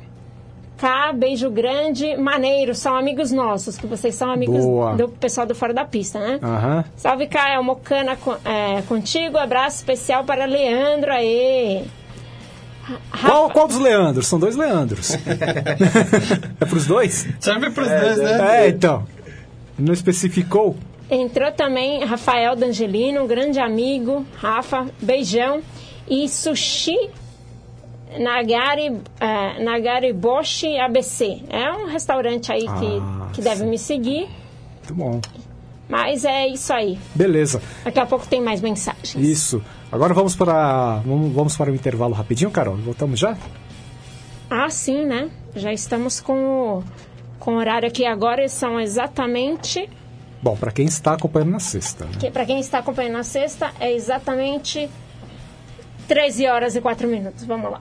K, beijo grande, maneiro, são amigos nossos, que vocês são amigos Boa. do pessoal do Fora da Pista, né? Aham. Salve, Caio, Mocana co- é, contigo. Abraço especial para Leandro aí. Qual, qual dos Leandros? São dois Leandros. é pros dois? Serve pros é, dois, né? É, então. Não especificou? Entrou também Rafael D'Angelino, um grande amigo. Rafa, beijão. E Sushi Nagari, é, Nagari Boshi ABC. É um restaurante aí que, Ah, que deve me seguir. Muito bom. Mas é isso aí. Beleza. Daqui a pouco tem mais mensagens. Isso. Agora vamos para vamos, para o intervalo rapidinho, Carol. Voltamos já? Ah, sim, né? Já estamos com o, com o horário aqui agora. São exatamente Bom, para quem está acompanhando na sexta. Né? que para quem está acompanhando na sexta, é exatamente 13 horas e 4 minutos. Vamos lá.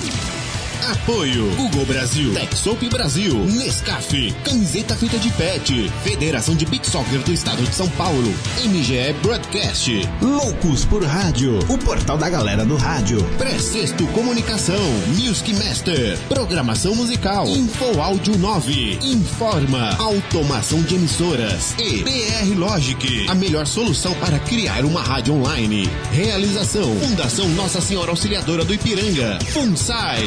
Apoio. Google Brasil, Texop Brasil, Nescaf, camiseta feita de pet, Federação de Beach Soccer do Estado de São Paulo, MGE Broadcast, Loucos por Rádio, o portal da galera do rádio, Precesto Comunicação, Music Master, Programação Musical, Info Áudio 9, Informa, Automação de Emissoras. E BR Logic, a melhor solução para criar uma rádio online. Realização, Fundação Nossa Senhora Auxiliadora do Ipiranga, FUNSAI.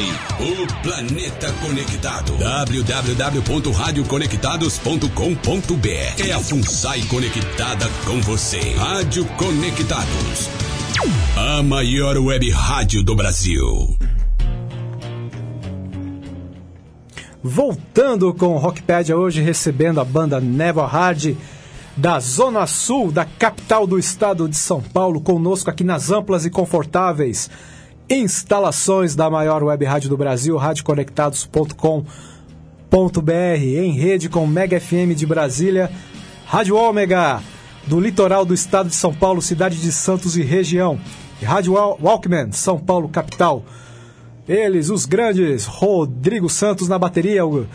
O planeta conectado. www.radioconectados.com.br É a FUNSAI conectada com você. Rádio Conectados. A maior web rádio do Brasil. Voltando com o Rockpedia hoje, recebendo a banda Never Hard da Zona Sul, da capital do estado de São Paulo, conosco aqui nas amplas e confortáveis instalações da maior web rádio do Brasil, radioconectados.com.br, em rede com Mega FM de Brasília, Rádio Ômega do litoral do estado de São Paulo, cidade de Santos e região, e Rádio Wal- Walkman, São Paulo, capital. Eles, os grandes, Rodrigo Santos na bateria, o,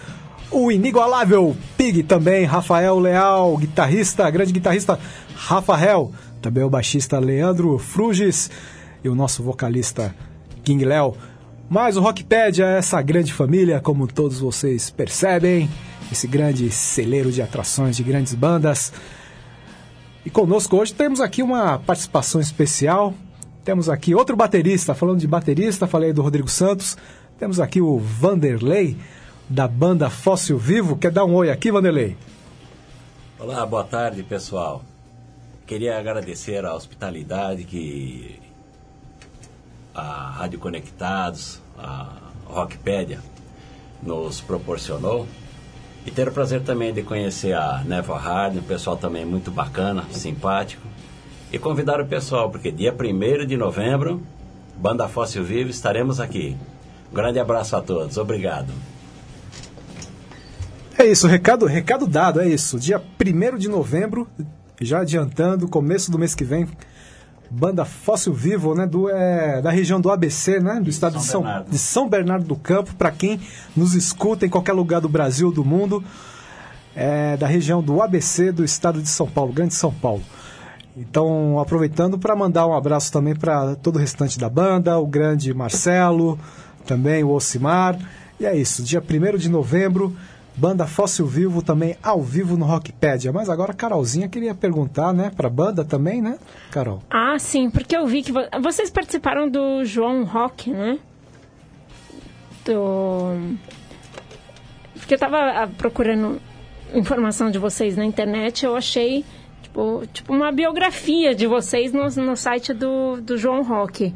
o inigualável Pig também, Rafael Leal, guitarrista, grande guitarrista Rafael, também o baixista Leandro Fruges e o nosso vocalista King Léo. Mas o Rockpedia é essa grande família, como todos vocês percebem, esse grande celeiro de atrações de grandes bandas. E conosco hoje temos aqui uma participação especial. Temos aqui outro baterista, falando de baterista, falei do Rodrigo Santos. Temos aqui o Vanderlei, da banda Fóssil Vivo. Quer dar um oi aqui, Vanderlei? Olá, boa tarde, pessoal. Queria agradecer a hospitalidade que a Rádio Conectados, a Rockpedia, nos proporcionou. E ter o prazer também de conhecer a Neva Hard, um pessoal também muito bacana, simpático. E convidar o pessoal, porque dia 1 de novembro Banda Fóssil Vivo, estaremos aqui. Um grande abraço a todos. Obrigado. É isso, recado, recado dado, é isso. Dia 1 de novembro, já adiantando, começo do mês que vem, banda Fóssil Vivo, né, do, é, da região do ABC, né, do estado de São, de São Bernardo do Campo, para quem nos escuta em qualquer lugar do Brasil ou do mundo, é, da região do ABC do estado de São Paulo, Grande São Paulo. Então, aproveitando para mandar um abraço também para todo o restante da banda, o grande Marcelo, também o Ocimar. E é isso, dia 1 de novembro, banda Fóssil Vivo também ao vivo no Rockpedia. Mas agora a Carolzinha queria perguntar, né, para a banda também, né, Carol? Ah, sim, porque eu vi que vo- vocês participaram do João Rock, né? Do... Porque eu tava ah, procurando informação de vocês na internet, eu achei tipo, tipo uma biografia de vocês no, no site do, do João Rock.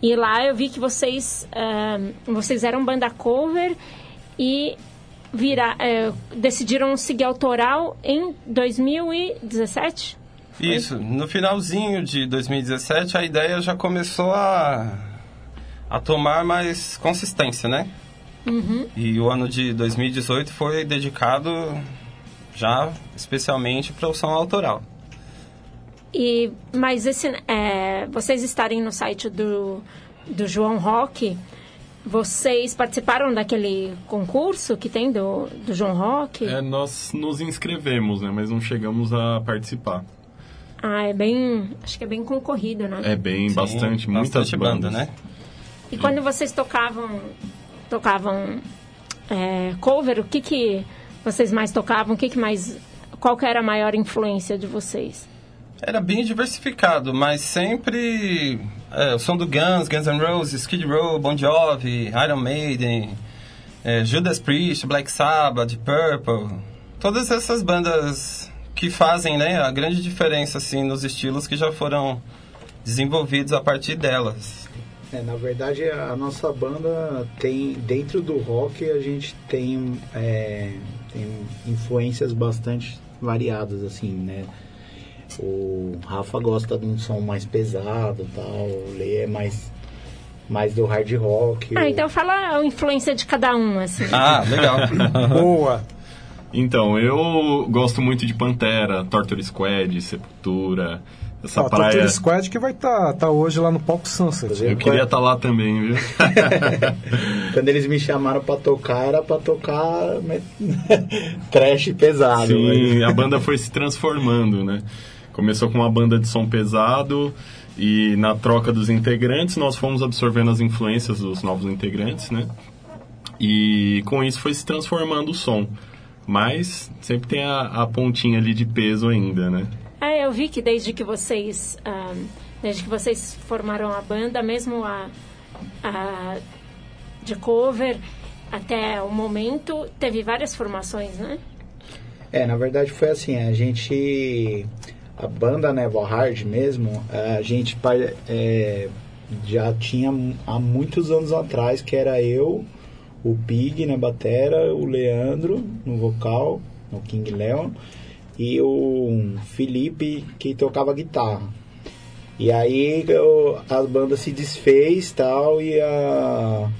E lá eu vi que vocês, ah, vocês eram banda cover e vira, eh, decidiram seguir autoral em 2017? Isso, no finalzinho de 2017 a ideia já começou a, a tomar mais consistência, né? Uhum. E o ano de 2018 foi dedicado já especialmente para o som autoral. E, mas esse, é, vocês estarem no site do, do João Rock, vocês participaram daquele concurso que tem do, do João Rock? É, nós nos inscrevemos, né? Mas não chegamos a participar. Ah, é bem. Acho que é bem concorrido, né? É bem, Sim, bastante, muitas bastante banda, bandas. né? E quando vocês tocavam tocavam é, cover, o que que vocês mais tocavam? O que que mais qual que era a maior influência de vocês? Era bem diversificado, mas sempre é, o som do Guns, Guns N' Roses, Skid Row, Bon Jovi, Iron Maiden, é, Judas Priest, Black Sabbath, Purple, todas essas bandas que fazem né, a grande diferença assim nos estilos que já foram desenvolvidos a partir delas. É, na verdade, a nossa banda tem, dentro do rock, a gente tem, é, tem influências bastante variadas, assim, né? O Rafa gosta de um som mais pesado tal, o Lê é mais, mais do hard rock. Ah, o- então fala a influência de cada um, assim. Ah, legal. Boa! Então, eu gosto muito de Pantera, Torture Squad, Sepultura, essa Ó, praia... Torture Squad que vai estar tá, hoje lá no palco Sunset. Eu queria estar lá também, viu? Quando eles me chamaram pra tocar, era pra tocar trash pesado. Sim, mas- a banda foi se transformando, né? Começou com uma banda de som pesado e na troca dos integrantes nós fomos absorvendo as influências dos novos integrantes, né? E com isso foi se transformando o som. Mas sempre tem a, a pontinha ali de peso ainda, né? É, eu vi que desde que vocês ah, desde que vocês formaram a banda, mesmo a, a de cover até o momento, teve várias formações, né? É, na verdade foi assim, a gente. A banda Nevo Hard mesmo, a gente é, já tinha há muitos anos atrás, que era eu, o Pig na batera, o Leandro no vocal, no King Leon, e o Felipe que tocava guitarra. E aí eu- a banda se desfez tal, e a,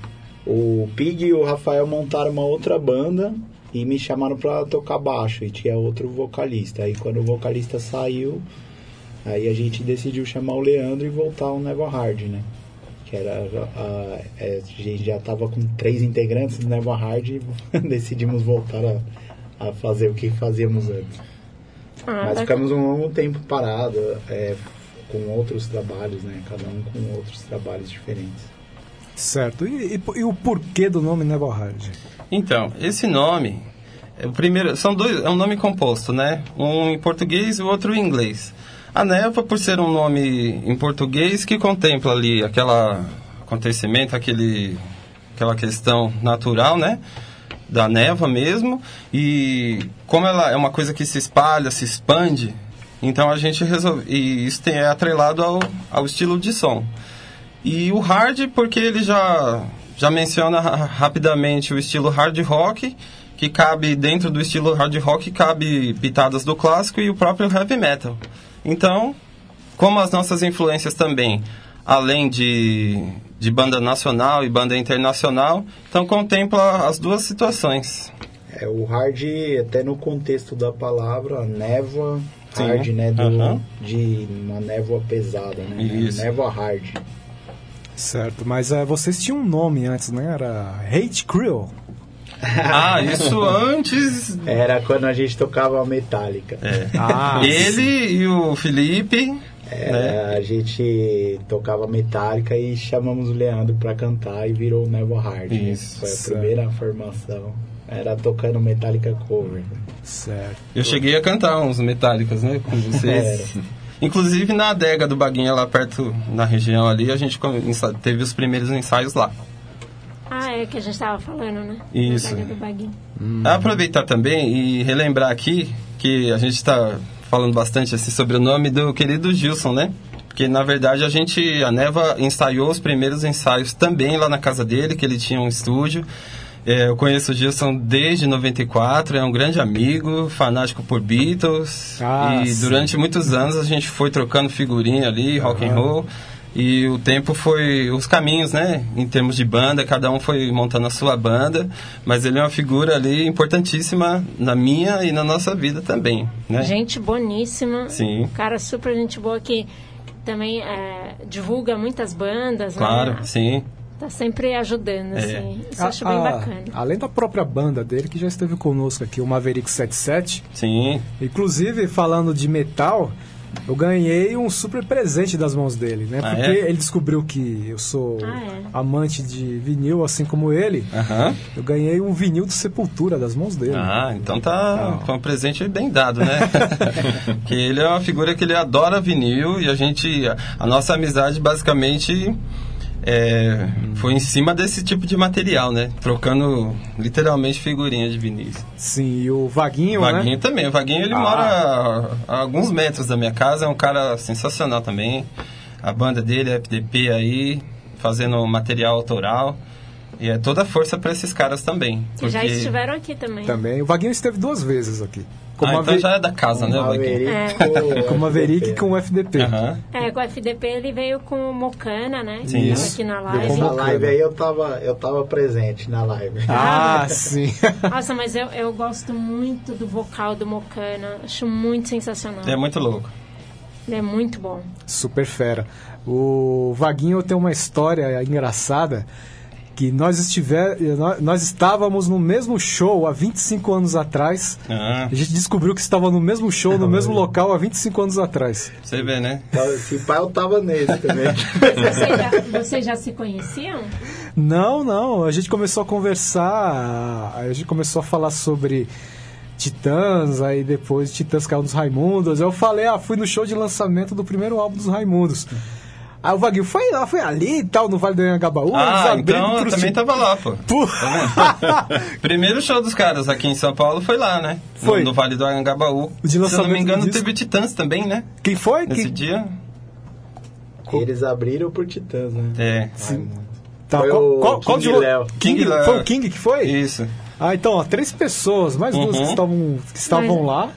o Pig e o Rafael montaram uma outra banda e me chamaram pra tocar baixo e tinha outro vocalista. Aí quando o vocalista saiu, aí a gente decidiu chamar o Leandro e voltar ao Never Hard, né? Que era a, é, a gente já tava com três integrantes do Never Hard e decidimos voltar a, a fazer o que fazíamos antes. Ah, Mas ficamos um longo tempo parado, é, com outros trabalhos, né? Cada um com outros trabalhos diferentes. Certo. E, e- e o porquê do nome Never Hard? Então, esse nome, é o primeiro, são dois, é um nome composto, né? Um em português e o outro em inglês. A névoa, por ser um nome em português que contempla ali aquela acontecimento, aquele, aquela questão natural, né? Da névoa mesmo. E como ela é uma coisa que se espalha, se expande, então a gente resolve. E isso tem, é atrelado ao, ao estilo de som. E o hard, porque ele já, já menciona ra- rapidamente o estilo hard rock, que cabe dentro do estilo hard rock, cabe pitadas do clássico e o próprio heavy metal. Então, como as nossas influências também além de, de banda nacional e banda internacional, então contempla as duas situações. É, o hard, até no contexto da palavra, névoa, Sim. hard, né? Do, Aham. De uma névoa pesada, né? Isso. Névoa hard. Certo, mas eh, vocês tinham um nome antes, né? Era Hate Crew. Ah, isso antes. Era quando a gente tocava Metallica. É. Ah, Ele e o Felipe. É, né? A gente tocava Metallica e chamamos o Leandro pra cantar e virou o Névoa Hard. Isso. Foi a primeira formação. Era tocando Metallica cover. Certo. Eu cheguei a cantar uns metálicos, né, com vocês. Inclusive na adega do Baguinha, lá perto, na região ali, a gente teve os primeiros ensaios lá. Ah, é que a gente estava falando, né? Isso. Do Baguinho. Aproveitar também e relembrar aqui que a gente está falando bastante assim, sobre o nome do querido Gilson, né? Porque na verdade a gente, a Neva ensaiou os primeiros ensaios também lá na casa dele, que ele tinha um estúdio. É, eu conheço o Gilson desde 94, é um grande amigo, fanático por Beatles. Ah, e sim. durante muitos anos a gente foi trocando figurinha ali, rock and roll. E o tempo foi os caminhos, né? Em termos de banda, cada um foi montando a sua banda, mas ele é uma figura ali importantíssima na minha e na nossa vida também, né? Gente boníssima. Sim. Um cara super gente boa que também é, divulga muitas bandas. Claro, Né? sim. Tá sempre ajudando, É. assim. Isso A- acho bem a- bacana. Além da própria banda dele, que já esteve conosco aqui, o Maverick 77. Sim. Inclusive, falando de metal, eu ganhei um super presente das mãos dele, né? Ah, Porque é? ele descobriu que eu sou Ah, é. amante de vinil, assim como ele. Aham. Eu ganhei um vinil de Sepultura das mãos dele. Ah, então tá com um presente bem dado, né? que ele é uma figura que ele adora vinil e a gente, a nossa amizade basicamente é, foi em cima desse tipo de material, né? Trocando literalmente figurinha de vinil. Sim, e o Vaguinho, O Vaguinho né? também. O Vaguinho ele Ah. mora a, a alguns metros da minha casa, é um cara sensacional também. A banda dele, a FDP aí, fazendo material autoral. E é toda força para esses caras também. Que já porque- estiveram aqui também. Também. O Vaguinho esteve duas vezes aqui. Ah, então já é da casa, né, o Vaguinho? É. com o Maverick e com o FDP. É, com o FDP ele veio com o Mocana, né? Sim. Isso. aqui na live. Essa live aí eu tava, eu tava presente na live. Ah, sim. Nossa, mas eu, eu gosto muito do vocal do Mocana. Acho muito sensacional. É muito louco. Ele é muito bom. Super fera. O Vaguinho tem uma história engraçada que nós estiver, nós, estávamos no mesmo show há 25 anos atrás. Ah, A gente descobriu que estava no mesmo show, no mesmo local há 25 anos atrás. você vê, né? Se pai eu tava nesse também. Vocês já, vocês já se conheciam? Não, não. A gente começou a conversar, a gente começou a falar sobre Titãs, aí depois Titãs caiu nos Raimundos. Eu falei, ah, fui no show de lançamento do primeiro álbum dos Raimundos. Aí o Vaguinho, foi lá, foi ali e tal, no Vale do Anhangabaú. Ah, então eu também tava lá, pô. Tá vendo? Primeiro show dos caras aqui em São Paulo foi lá, né? Foi. No, no Vale do Anhangabaú. de Se eu não me engano, teve Titãs também, né? Quem foi? Nesse Quem- dia. Eles abriram por Titãs, né? É. Tá, Foi qual, o qual, qual King de- Léo. King, King Léo. Foi o King que foi? Isso. Ah, então, ó, três pessoas, mais duas Uhum. que estavam, que estavam Mas- lá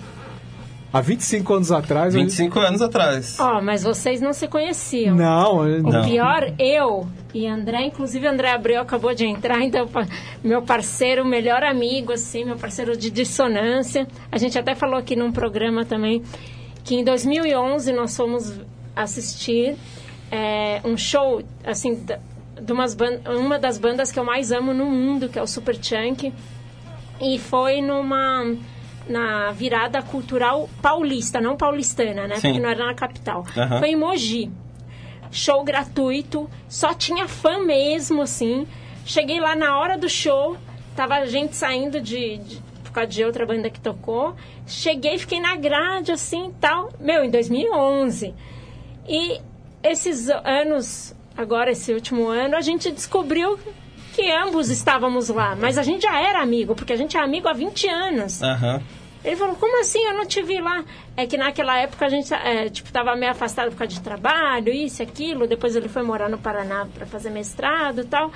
há 25 anos atrás. 25 anos atrás. Ó, mas vocês não se conheciam. Não, eu- O não. pior, eu e André, inclusive André Abreu acabou de entrar, então meu parceiro, melhor amigo, assim, meu parceiro de dissonância. A gente até falou aqui num programa também que em 2011 nós fomos assistir é, um show, assim, de umas uma das bandas que eu mais amo no mundo, que é o Super Chunk. E foi numa na virada cultural paulista, não paulistana, né? Sim. Porque não era na capital. Aham. Foi em Mogi. Show gratuito, só tinha fã mesmo, assim. Cheguei lá na hora do show, tava a gente saindo de, de por causa de outra banda que tocou. Cheguei, fiquei na grade, assim, e tal. Meu, em 2011. E esses anos, agora esse último ano, a gente descobriu que ambos estávamos lá. Mas a gente já era amigo, porque a gente é amigo há 20 anos. Aham. Ele falou, como assim? Eu não te vi lá. É que naquela época a gente, é, tipo, tava meio afastado por causa de trabalho, isso, aquilo. Depois ele foi morar no Paraná para fazer mestrado e tal.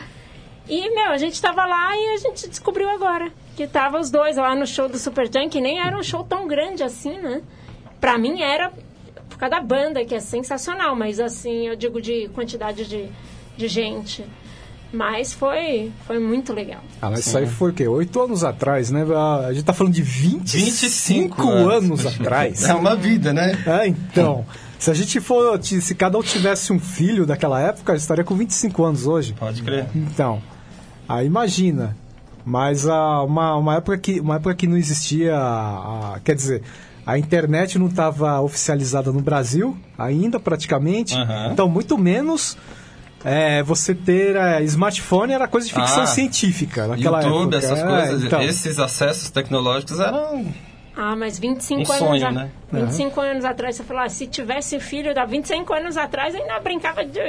E, meu, a gente tava lá e a gente descobriu agora que tava os dois lá no show do Super Junk. Nem era um show tão grande assim, né? Pra mim era... por causa da banda, que é sensacional, mas assim, eu digo de quantidade de, de gente. Mas foi, foi muito legal. Ah, mas isso aí foi o quê? Oito anos atrás, né? A gente tá falando de 25, anos atrás. É uma vida, né? É, então. Se a gente for. Se cada um tivesse um filho daquela época, eu estaria com 25 anos hoje. Pode crer. Então. Aí imagina. Mas ah, uma, uma, época que, uma época que não existia. ah, quer dizer. A internet não estava oficializada no Brasil ainda, praticamente. Aham. Então, muito menos é, você ter é, smartphone era coisa de ficção Ah, científica naquela YouTube, época. essas É, coisas, então. esses acessos tecnológicos eram Ah, mas 25 Um anos, sonho, a- né? 25 anos atrás, você falou, ah, se tivesse filho da 25 anos atrás, ainda brincava de,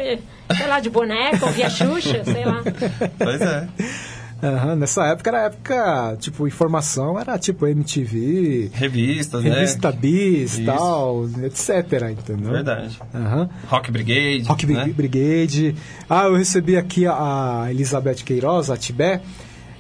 sei lá, de boneca, ouvia Xuxa, sei lá. Pois é. Aham, nessa época era época, tipo, informação era tipo MTV, revistas, né? revista Bis, Isso. tal, etc, entendeu? Verdade. Aham. Rock Brigade. Rock né? Brigade. Ah, eu recebi aqui a, Elizabeth Queiroz, a Tibé.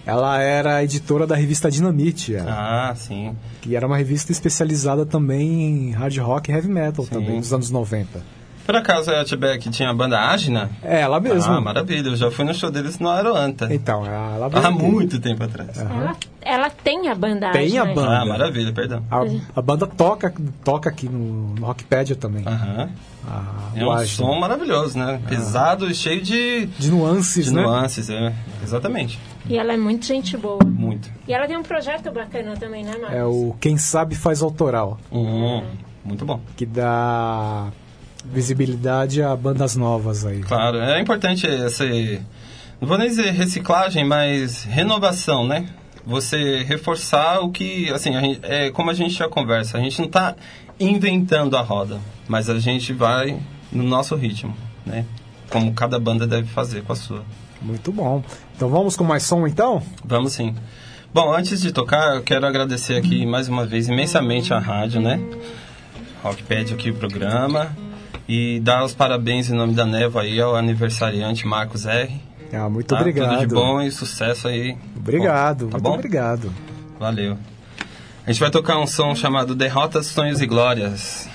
Ela era editora da revista Dinamite. ela. Ah, sim. Que era uma revista especializada também em hard rock e heavy metal também, dos anos 90. Por acaso é a que tinha a banda Ágina? É, ela mesma. Ah, maravilha. Eu já fui no show deles no Aeroanta. Então, ela Há muito tempo atrás. Ela, ela tem a banda Tem a banda. Ah, maravilha, perdão. A, a banda toca, toca aqui no, no Rockpedia também. Aham. A, É um som maravilhoso, né? Pesado e cheio de... De nuances, de né? nuances, é. Exatamente. E ela é muito gente boa. Muito. E ela tem um projeto bacana também, né, Marcos? É o Quem Sabe Faz Autoral. Hum, muito bom. Que dá visibilidade a bandas novas aí. Claro, é importante esse... Não vou nem dizer reciclagem, mas renovação, né? Você reforçar o que... Assim, a gente, é como a gente já conversa. A gente não está inventando a roda, mas a gente vai no nosso ritmo, né? Como cada banda deve fazer com a sua. Muito bom. Então vamos com mais som então? Vamos sim. Bom, antes de tocar, eu quero agradecer aqui mais uma vez imensamente a rádio, né? Rockpad aqui o programa. E dar os parabéns em nome da Neva aí ao aniversariante Marcos R. Ah, muito Tá? obrigado. Tudo de bom e sucesso aí. Obrigado, Bom, tá muito bom? obrigado. Valeu. A gente vai tocar um som chamado Derrotas, Sonhos e Glórias.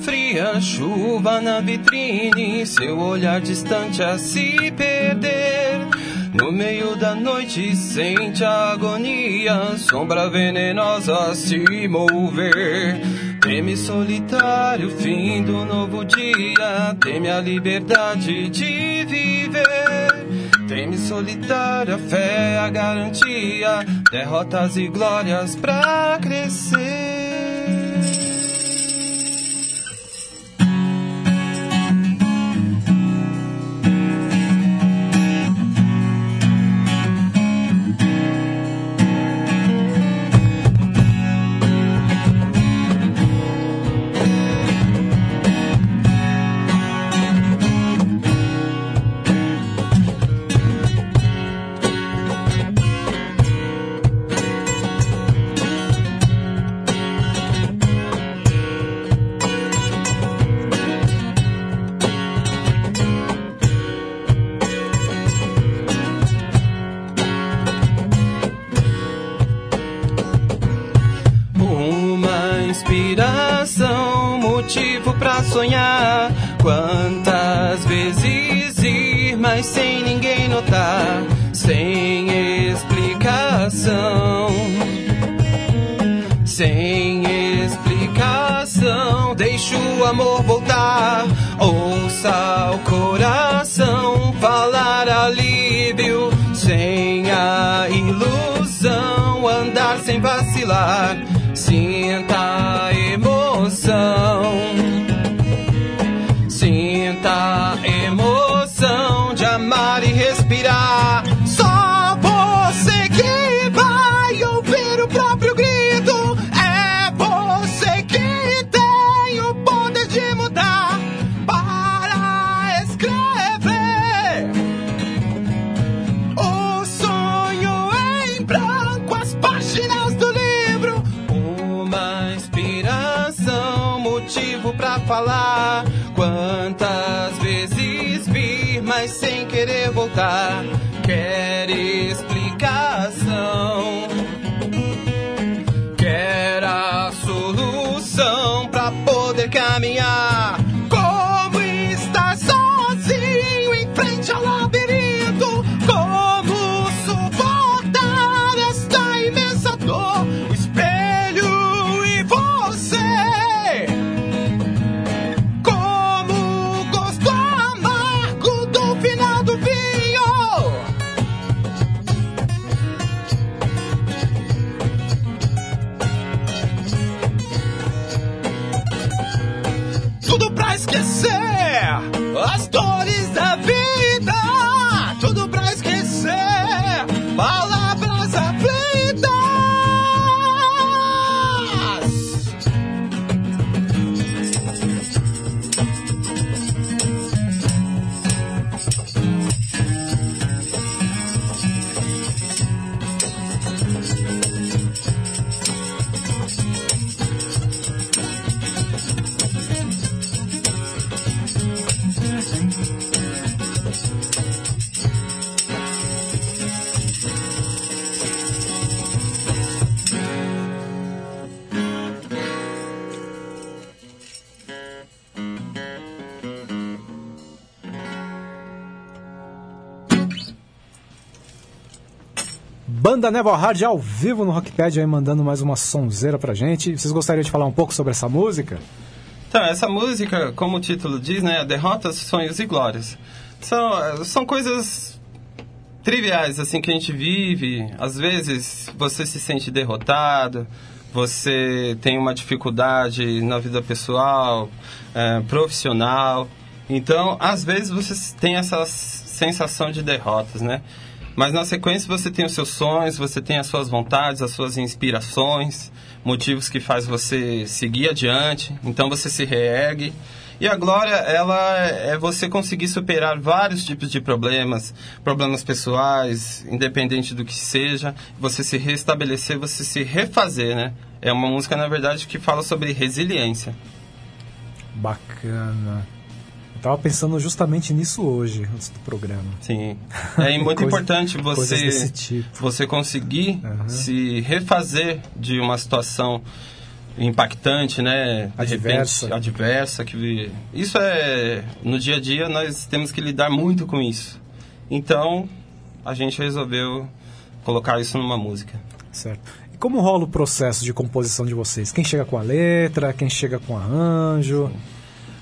Fria, chuva na vitrine, seu olhar distante a se perder. No meio da noite sente a agonia, sombra venenosa a se mover. Teme solitário, fim do novo dia, teme a liberdade de viver. Teme solitário, fé, a garantia, derrotas e glórias pra crescer. Sonhar. Quantas vezes ir, mas sem ninguém notar, sem explicação. Sem explicação, deixa o amor voltar. Ouça o coração falar alívio, sem a ilusão, andar sem vacilar. Tudo pra esquecer Banda Never Hard ao vivo no Rockpad aí mandando mais uma sonzeira pra gente. Vocês gostariam de falar um pouco sobre essa música? Então, essa música, como o título diz, né? Derrotas, sonhos e glórias. São, são coisas triviais, assim, que a gente vive. Às vezes, você se sente derrotado, você tem uma dificuldade na vida pessoal, eh, profissional. Então, às vezes, você tem essa sensação de derrotas, né? Mas na sequência você tem os seus sonhos, você tem as suas vontades, as suas inspirações, motivos que faz você seguir adiante. Então você se reergue. E a glória, ela é você conseguir superar vários tipos de problemas, problemas pessoais, independente do que seja, você se restabelecer, você se refazer, né? É uma música, na verdade, que fala sobre resiliência. Bacana. Eu tava pensando justamente nisso hoje, antes do programa. Sim. É muito Coisa- importante você tipo. você conseguir se refazer de uma situação impactante, né? De Adversa. repente adversa que isso é no dia a dia nós temos que lidar muito com isso. Então, a gente resolveu colocar isso numa música. Certo. E como rola o processo de composição de vocês? Quem chega com a letra, quem chega com arranjo?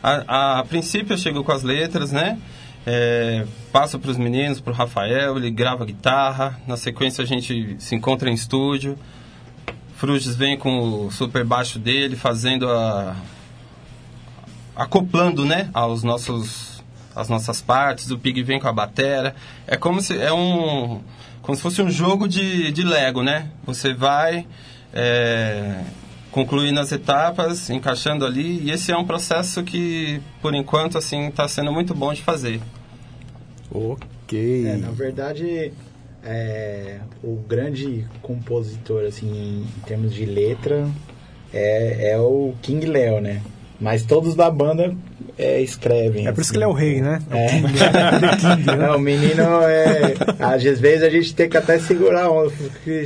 A, a princípio eu chego com as letras, né? É, passo para os meninos, para o Rafael, ele grava guitarra. Na sequência a gente se encontra em estúdio. Fruges vem com o super baixo dele, fazendo a. acoplando, né? Aos nossos, as nossas partes. O Pig vem com a batera. É como se. É um. Como se fosse um jogo de, de Lego, né? Você vai. É, concluindo as etapas, encaixando ali, e esse é um processo que, por enquanto, assim, está sendo muito bom de fazer. Ok. É, na verdade, é, o grande compositor, assim, em, termos de letra, é, é o King Léo, né? Mas todos da banda é, escrevem. É por isso que ele é o rei, né? É. The King, né? Não, o menino é. Às vezes a gente tem que até segurar a onda, porque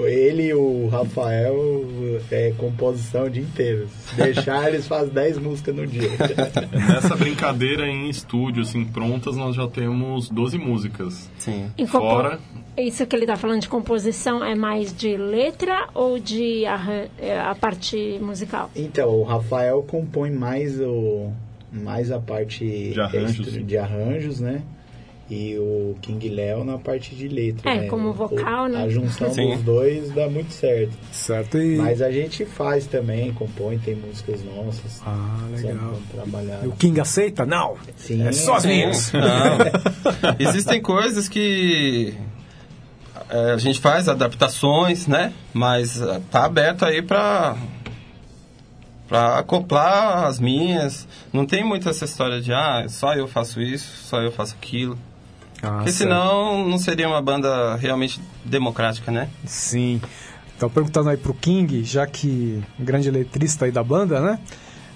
ele e o Rafael é composição o dia inteiro. Se deixar, eles fazem 10 músicas no dia. Nessa brincadeira em estúdio, assim, prontas, nós já temos 12 músicas. Sim. Fora, Isso que ele está falando de composição é mais de letra ou de arran- é, a parte musical? Então, o Rafael compõe mais o mais a parte De arranjos. extra- de arranjos, né? E o King Léo na parte de letra, É, né? como O- vocal, né? A junção Sim. dos dois dá muito certo. Certo e... Mas a gente faz também, compõe, tem músicas nossas. Ah, legal. Trabalhar. E o King aceita? Não. Sim. É só as minhas. Não. Existem coisas que é, a gente faz adaptações, né? Mas é, tá aberto aí para para acoplar as minhas. Não tem muito essa história de ah, só eu faço isso, só eu faço aquilo. Ah, Porque certo. senão não seria uma banda realmente democrática, né? Sim. Então, perguntando aí pro King, já que grande letrista aí da banda, né?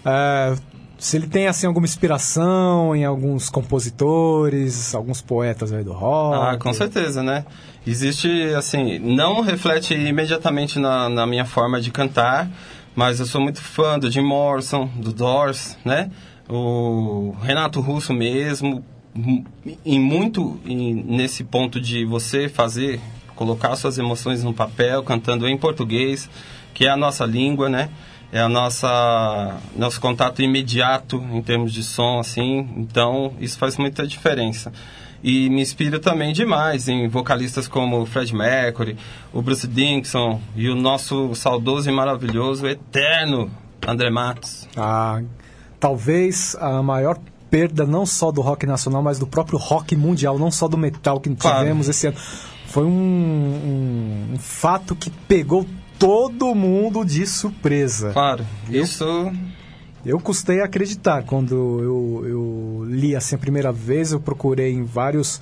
É, se ele tem assim alguma inspiração em alguns compositores, alguns poetas aí do rock. Ah, com certeza, né? Existe, assim, não reflete imediatamente na, na minha forma de cantar, mas eu sou muito fã do Jim Morrison, do Doors, né? O Renato Russo mesmo, em muito em- nesse ponto de você fazer, colocar suas emoções no papel, cantando em português, que é a nossa língua, né? É a nossa nosso contato imediato em termos de som, assim. Então isso faz muita diferença. E me inspiro também demais em vocalistas como Fred Mercury, o Bruce Dickinson e o nosso saudoso e maravilhoso, eterno André Matos. Ah, talvez a maior perda não só do rock nacional, mas do próprio rock mundial, não só do metal que Claro. tivemos esse ano. Foi um, um- um fato que pegou todo mundo de surpresa. Claro, isso Eu custei acreditar quando eu, eu li assim a primeira vez, eu procurei em vários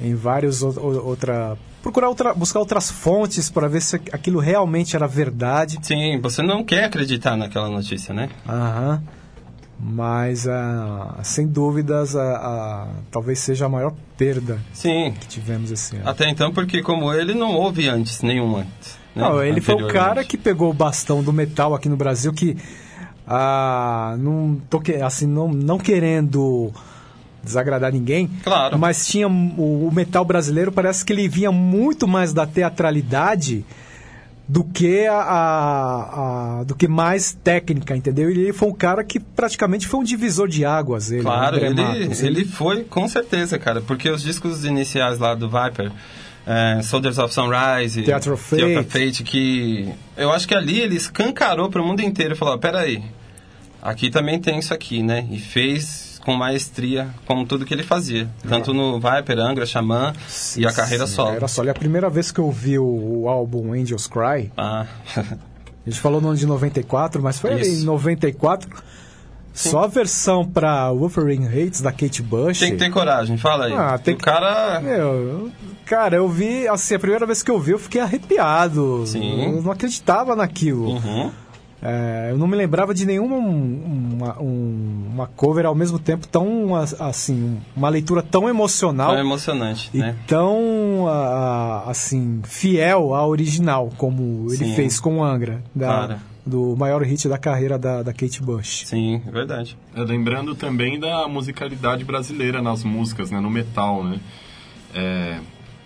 em vários outra procurar outra, buscar outras fontes para ver se aquilo realmente era verdade. Sim, você não quer acreditar naquela notícia, né? Aham. Mas, ah, sem dúvidas, a, a- talvez seja a maior perda Sim. que tivemos esse ano. Até então, porque como ele não houve antes, nenhum antes. né? Não, ele foi o cara que pegou o bastão do metal aqui no Brasil, que ah, não tô que- assim não, não querendo desagradar ninguém, Claro. mas tinha o, o metal brasileiro parece que ele vinha muito mais da teatralidade do que a, a- a- do que mais técnica, entendeu? Ele foi um cara que praticamente foi um divisor de águas, ele, Claro, André ele, Matos. ele foi com certeza, cara, porque os discos iniciais lá do Viper, é, Soldiers of Sunrise, Theatre of Fate. Fate, que eu acho que ali ele escancarou para o mundo inteiro falou: peraí, aqui também tem isso aqui, né? E fez com maestria, como tudo que ele fazia, tanto no Viper, Angra, Xamã e a carreira Sim, solo. Era só. E a primeira vez que eu vi o, o álbum Angels Cry, Ah. a gente falou no ano de 94, mas foi ali em Isso. 94. Só a versão pra Wuthering Heights da Kate Bush. Tem que ter coragem, fala aí. Ah, tem o cara. Meu, eu- cara, eu vi, assim, a primeira vez que eu vi, eu fiquei arrepiado. Sim. Eu não acreditava naquilo. Uhum. É, eu não me lembrava de nenhuma um- uma, um- uma cover ao mesmo tempo tão, a- assim, uma leitura tão emocional. Tão emocionante, e né? tão, ah, assim, fiel à original, como ele Sim. fez com o Angra, da- do maior hit da carreira da, da Kate Bush. Sim, é verdade. É, lembrando também da musicalidade brasileira nas músicas, né, no metal, né? É,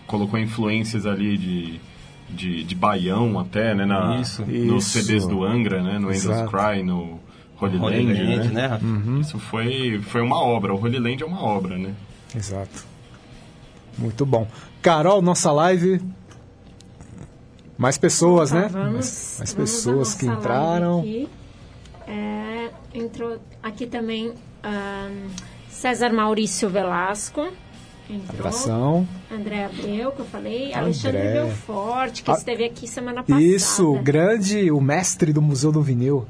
colocou influências ali de, de, de baião até, né, na, Isso. nos Isso. CDs do Angra, né, no Angels Exato. Cry, no Holy, Holy Land, Land, né? né? Uhum. Isso foi, foi uma obra, o Holy Land é uma obra, né? Exato. Muito bom. Carol, nossa live. Mais pessoas, Tá, né? Vamos, mais mais vamos pessoas que entraram. Aqui. É, entrou aqui também ahn, César Maurício Velasco. Entrou. Abração. André Abreu, que eu falei. André. Alexandre Belfort, que Ah, esteve aqui semana passada. Isso, o grande, o mestre do Museu do Vinil.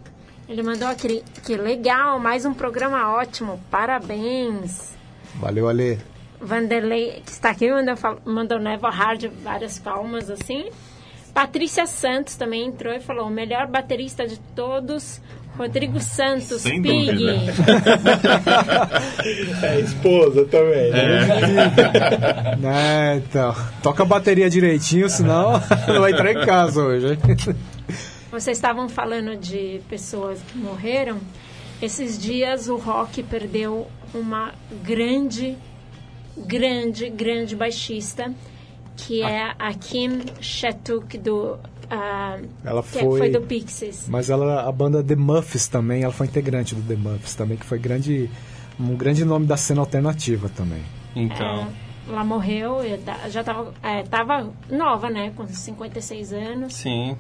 Ele mandou aquele. Que legal, mais um programa ótimo. Parabéns. Valeu, Ale. Vanderlei, que está aqui, mandou, mandou Neva Hard várias palmas assim. Patrícia Santos também entrou e falou: o melhor baterista de todos, Rodrigo Santos, Sem Pig. dúvida. É esposa também. né? É, então. Toca a bateria direitinho, senão não vai entrar em casa hoje. Vocês estavam falando de pessoas que morreram. Esses dias o rock perdeu uma grande, grande, grande baixista, que é a Kim Shetuk do. Ah, Ela que foi- foi do Pixies. Mas ela, a banda The Muffs também, ela foi integrante do The Muffs também, que foi grande, um grande nome da cena alternativa também. Então. Ela morreu, eu ta- já estava é, tava nova, né? Com 56 anos. Sim.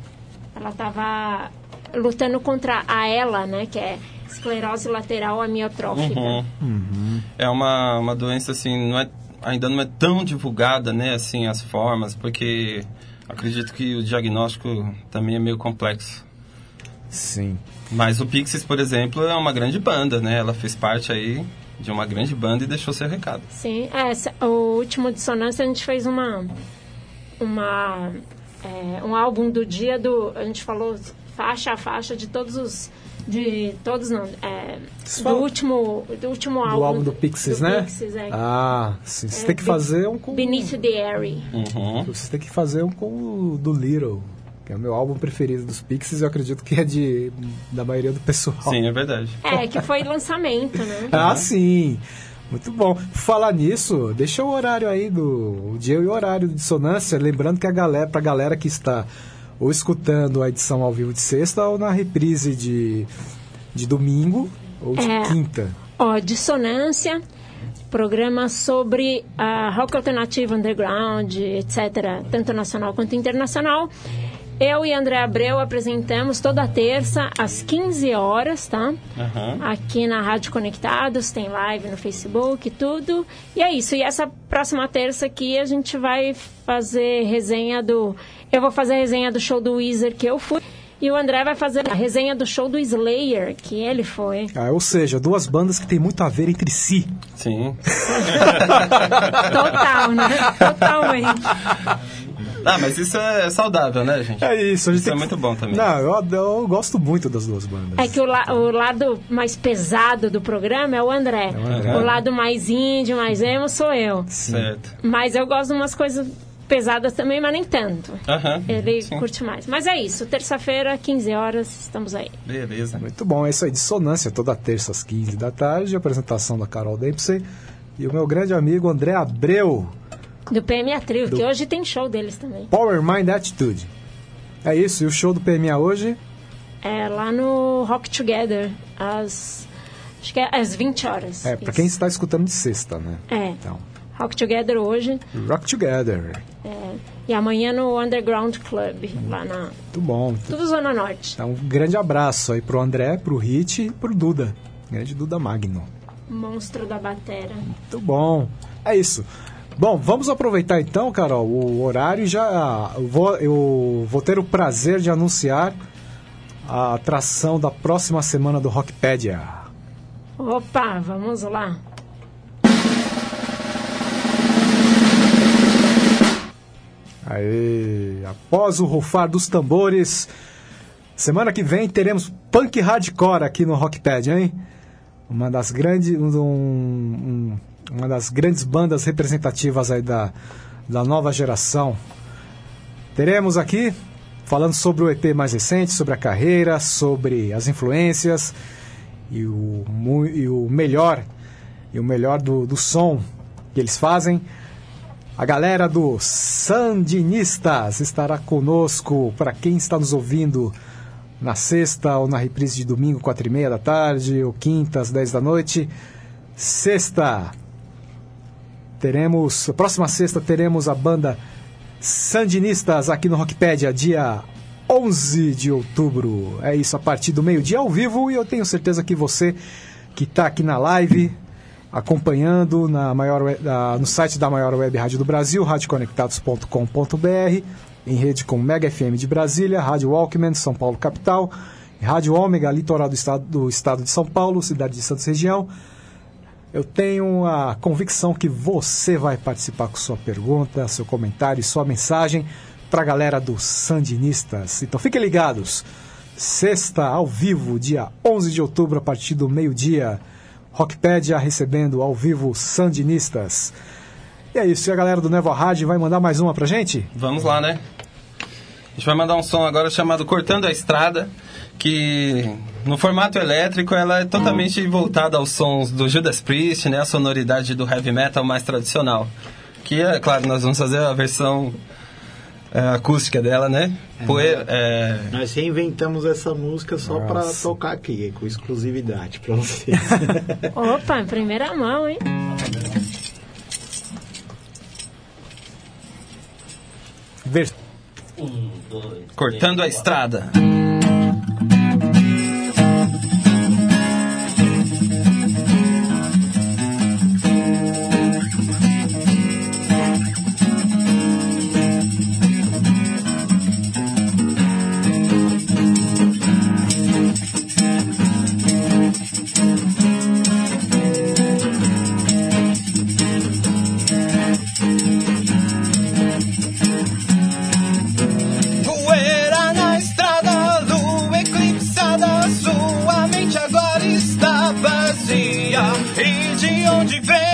Ela estava lutando contra a ELA, né? Que é esclerose lateral amiotrófica. Uhum. É uma, uma doença assim, não é, ainda não é tão divulgada, né, assim, as formas, porque acredito que o diagnóstico também é meio complexo. Sim. Mas o Pixies, por exemplo, é uma grande banda, né? Ela fez parte aí de uma grande banda e deixou seu recado. Sim, é, o último Dissonância a gente fez uma. uma é, um álbum do dia do. A gente falou faixa a faixa de todos os De todos não. É, do, último, do último álbum. Do álbum do Pixies, do né? Pixies, é. Ah, sim. Você É, tem que fazer um com. Beneath the Airy. Você tem que fazer um com o do Little, que é o meu álbum preferido dos Pixies eu acredito que é de da maioria do pessoal. Sim, é verdade. É, que foi lançamento, né? Ah, sim. Muito bom. Falar nisso, deixa o horário aí do o dia e o horário de dissonância, lembrando que a galera, pra galera que está ou escutando a edição ao vivo de sexta ou na reprise de, de domingo ou de É. quinta. Ó, Dissonância, programa sobre a rock alternativo underground, etc., tanto nacional quanto internacional. Eu e André Abreu apresentamos toda terça às 15 horas, tá? Aqui na Rádio Conectados, tem live no Facebook e tudo. E é isso. E essa próxima terça aqui a gente vai fazer resenha do. Eu vou fazer a resenha do show do Weezer que eu fui. E o André vai fazer a resenha do show do Slayer, que ele foi. Ah, ou seja, duas bandas que têm muito a ver entre si. Sim. Total, né? Totalmente. Ah, mas isso é saudável, né, gente? É isso, a gente Isso é que- muito bom também. Não, eu, eu gosto muito das duas bandas. É que o, la- o lado mais pesado do programa é o André. o André. O lado mais índio, mais emo sou eu. Certo. Mas eu gosto de umas coisas pesadas também, mas nem tanto. Aham. Ele Sim. curte mais. Mas é isso, terça-feira, 15 horas, estamos aí. Beleza. Muito bom, é isso aí. Dissonância, toda terça às 15 da tarde. Apresentação da Carol Dempsey. E o meu grande amigo André Abreu, Do PMA Trio, Do- que hoje tem show deles também. Power Mind Attitude. É isso, e o show do PMA hoje? É lá no Rock Together, às. Acho que é às 20 horas. É, pra Isso. quem está escutando de sexta, né? É. Então, Rock Together hoje. Rock Together. é, e amanhã no Underground Club, lá na. Muito bom. Tudo Zona Norte. Então, um grande abraço aí pro André, pro Hit e pro Duda. Grande Duda Magno. Monstro da Batera. Muito bom. É isso. Bom, vamos aproveitar então, Carol, o horário e já. Eu vou, eu vou ter o prazer de anunciar a atração da próxima semana do Rockpedia. Opa, vamos lá. Aê, após o rufar dos tambores, semana que vem teremos punk hardcore aqui no Rockpad, hein? Uma das grandes, um- um- uma das grandes bandas representativas aí da, da nova geração. Teremos aqui falando sobre o EP mais recente, sobre a carreira, sobre as influências e o, e o melhor e o melhor do, do som que eles fazem. A galera do Sandinistas estará conosco para quem está nos ouvindo na sexta ou na reprise de domingo, quatro e meia da tarde, ou quinta, às 10 da noite. Sexta, teremos, próxima sexta teremos a banda Sandinistas aqui no Rockpedia, dia 11 de outubro. É isso, a partir do meio-dia ao vivo, e eu tenho certeza que você que está aqui na live, acompanhando na maior, no site da maior web rádio do Brasil, radioconectados.com.br, em rede com Mega FM de Brasília, Rádio Walkman, São Paulo capital, Rádio Ômega, litoral do estado, do estado de São Paulo, cidade de Santos região. Eu tenho a convicção que você vai participar com sua pergunta, seu comentário e sua mensagem para a galera dos Sandinistas. Então fiquem ligados. Sexta, ao vivo, dia 11 de outubro, a partir do meio-dia. Rockpedia recebendo ao vivo Sandinistas. E é isso. E a galera do Nevo Rádio vai mandar mais uma pra gente? Vamos lá, né? A gente vai mandar um som agora chamado Cortando a Estrada, que no formato elétrico ela é totalmente voltada aos sons do Judas Priest, né? A sonoridade do heavy metal mais tradicional. Que é, claro, nós vamos fazer a versão é, acústica dela, né? Poe- é, Nós reinventamos essa música só pra Nossa. tocar aqui, com exclusividade pra vocês. Opa, em primeira mão, hein? Ver... Cortando a Estrada. Poeira na estrada, de onde vem.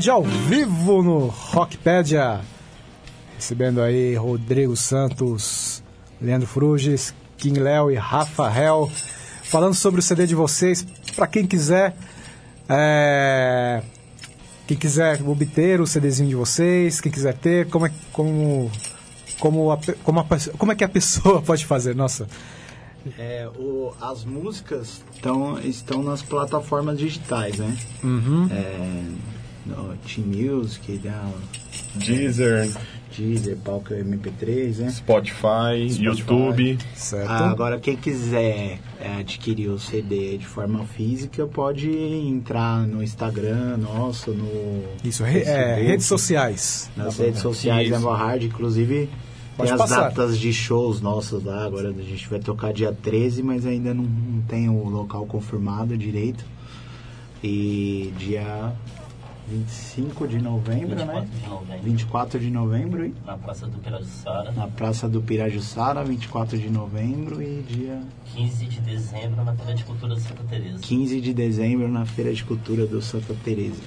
Rádio ao vivo no Rockpedia. Recebendo aí Rodrigo Santos, Leandro Fruges, King Léo e Rafa Hell. Falando sobre o CD de vocês, para quem quiser. É... Quem quiser obter o CDzinho de vocês, quem quiser ter, como é, como, como, a, como, a, como é que a pessoa pode fazer? Nossa, é, o, as músicas tão, estão nas plataformas digitais, né? Uhum. É, no Team Music, é né? Deezer. Deezer, palco MP3, né? Spotify, Spotify. YouTube. Certo. Ah, agora, quem quiser é, adquirir o CD de forma física, pode entrar no Instagram nosso, no. Isso, re é, redes sociais. Nas redes sociais, Isso. é Hard, inclusive. tem as passar. datas de shows nossos lá, agora a gente vai tocar dia 13, mas ainda não, não tem o local confirmado direito. E dia 25 de novembro, 24 né? de novembro. 24 de novembro e Na Praça do Pirajussara. na Praça do Pirajussara, 24 de novembro e dia 15 de dezembro na Feira de Cultura de Santa Teresa. 15 de dezembro na Feira de Cultura do Santa Teresa.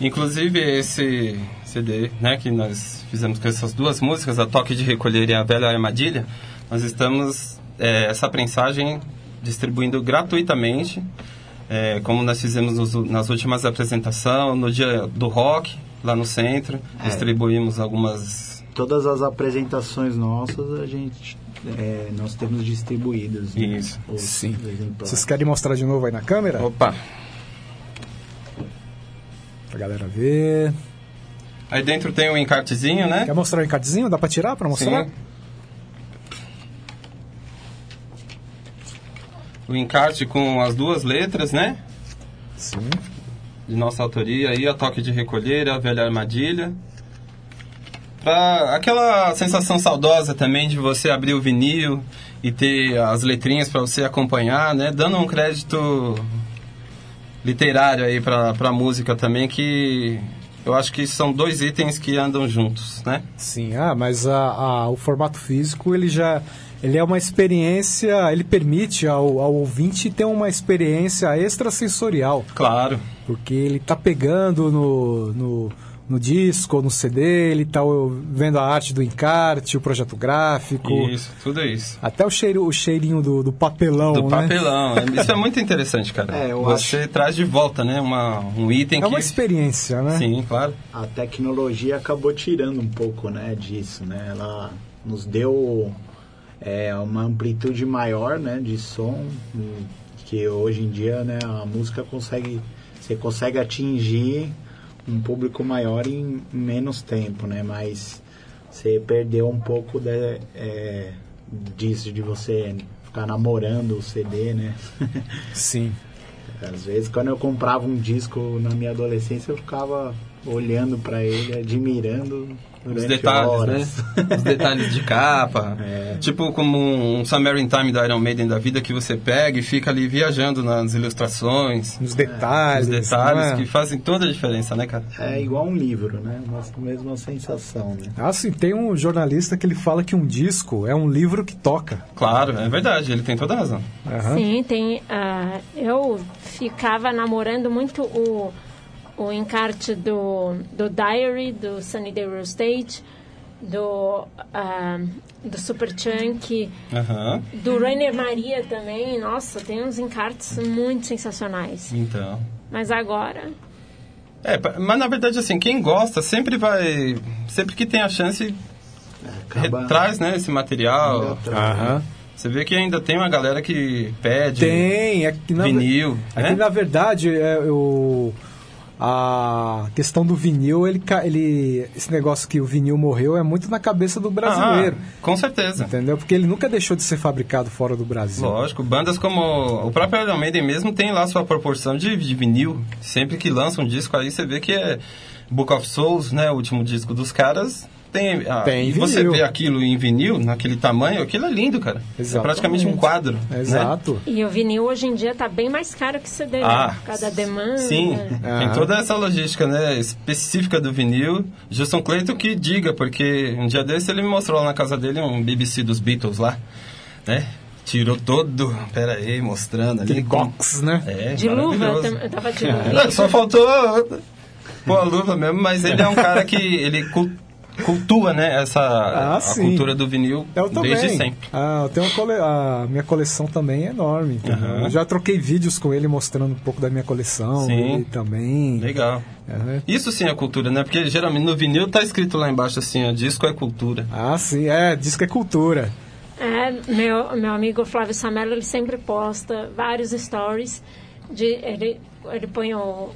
Inclusive esse CD, né, que nós fizemos com essas duas músicas, a Toque de Recolher e a Velha Armadilha, nós estamos é, essa prensagem distribuindo gratuitamente, é, como nós fizemos nos- nas últimas apresentações, no dia do rock, lá no centro, É. distribuímos algumas... Todas as apresentações nossas a gente é, nós temos distribuídas. né? Isso. Os Sim. exemplares. Vocês querem mostrar de novo aí na câmera? Opa! Pra galera ver. Aí dentro tem um encartezinho, né? Quer mostrar o encartezinho? Dá pra tirar pra mostrar? Sim. O encarte com as duas letras, né? Sim. De nossa autoria aí, a Toque de Recolher, a Velha Armadilha. Pra aquela sensação saudosa também de você abrir o vinil e ter as letrinhas para você acompanhar, né? Dando um crédito literário aí pra, pra música também, que eu acho que são dois itens que andam juntos, né? Sim, ah, mas a, a- o formato físico ele já ele é uma experiência, ele permite ao, ao ouvinte ter uma experiência extrasensorial. Claro. Porque ele tá pegando no, no, no disco, no CD, ele tá ó, vendo a arte do encarte, o projeto gráfico. Isso, tudo isso. Até o, cheiro, o cheirinho do, do papelão, Do né? papelão. Isso é muito interessante, cara. É, eu Você traz de volta, né? Uma, um item É que. uma experiência, né? Sim, claro. A tecnologia acabou tirando um pouco, né, disso, né? Ela nos deu é, uma amplitude maior, né, de som, que hoje em dia, né, a música consegue, você consegue atingir um público maior em menos tempo, né? Mas você perdeu um pouco de, é, disso de você ficar namorando o CD, né? Sim. Às vezes, quando eu comprava um disco na minha adolescência, eu ficava olhando pra ele, admirando durante Os detalhes, horas. né? Os detalhes de capa. É. Tipo como um Summer Time do Iron Maiden da vida que você pega e fica ali viajando nas ilustrações. Nos detalhes. Os detalhes é? que fazem toda a diferença, né, cara? É igual um livro, né? Uma mesma sensação, né? Ah, sim, tem um jornalista que ele fala que um disco é um livro que toca. Claro, é verdade, ele tem toda a razão. Sim, tem. ah, eu ficava namorando muito o, o encarte do, do Diary, do Sunny Day Real Estate, do, ah, do Super Chunk, Aham. do Rainer Maria também. Nossa, tem uns encartes muito sensacionais. Então. Mas agora. É, mas na verdade, assim, quem gosta sempre vai. Sempre que tem a chance, traz, né, esse material. Aham. Você vê que ainda tem uma galera que pede Tem, é que na, vinil, é né? na verdade é, o, a questão do vinil, ele, ele, esse negócio que o vinil morreu é muito na cabeça do brasileiro. Ah, com certeza. Entendeu? Porque ele nunca deixou de ser fabricado fora do Brasil. Lógico, bandas como o próprio Iron Maiden mesmo tem lá sua proporção de, de vinil. Sempre que lança um disco aí, você vê que é Book of Souls, né? O último disco dos caras. Tem, ah, Tem e você vinil. vê aquilo em vinil, naquele tamanho, aquilo é lindo, cara. É praticamente um quadro. né? Exato. E o vinil hoje em dia tá bem mais caro que CD, Ah, né? Por causa da demanda. Sim, tem toda essa logística né, específica do vinil. Justin Clayton que diga, porque um dia desse ele me mostrou lá na casa dele um BBC dos Beatles lá, né? Tirou todo, pera aí, mostrando ali. Aquele box, né? É, De luva, eu tava de luva. Só faltou pôr a luva mesmo, mas ele é um cara que ele cultua, né, essa Ah, a sim. cultura do vinil Eu também. desde sempre. Ah, eu tenho uma cole... A minha coleção também é enorme. Aham. Eu já troquei vídeos com ele mostrando um pouco da minha coleção. Sim. Ele também. Legal. É. Isso sim é cultura, né? Porque geralmente no vinil tá escrito lá embaixo assim, ó, disco é cultura. Ah, sim, é, que é cultura. É, meu, meu amigo Flávio Samelo, ele sempre posta vários stories. De, ele, ele põe o,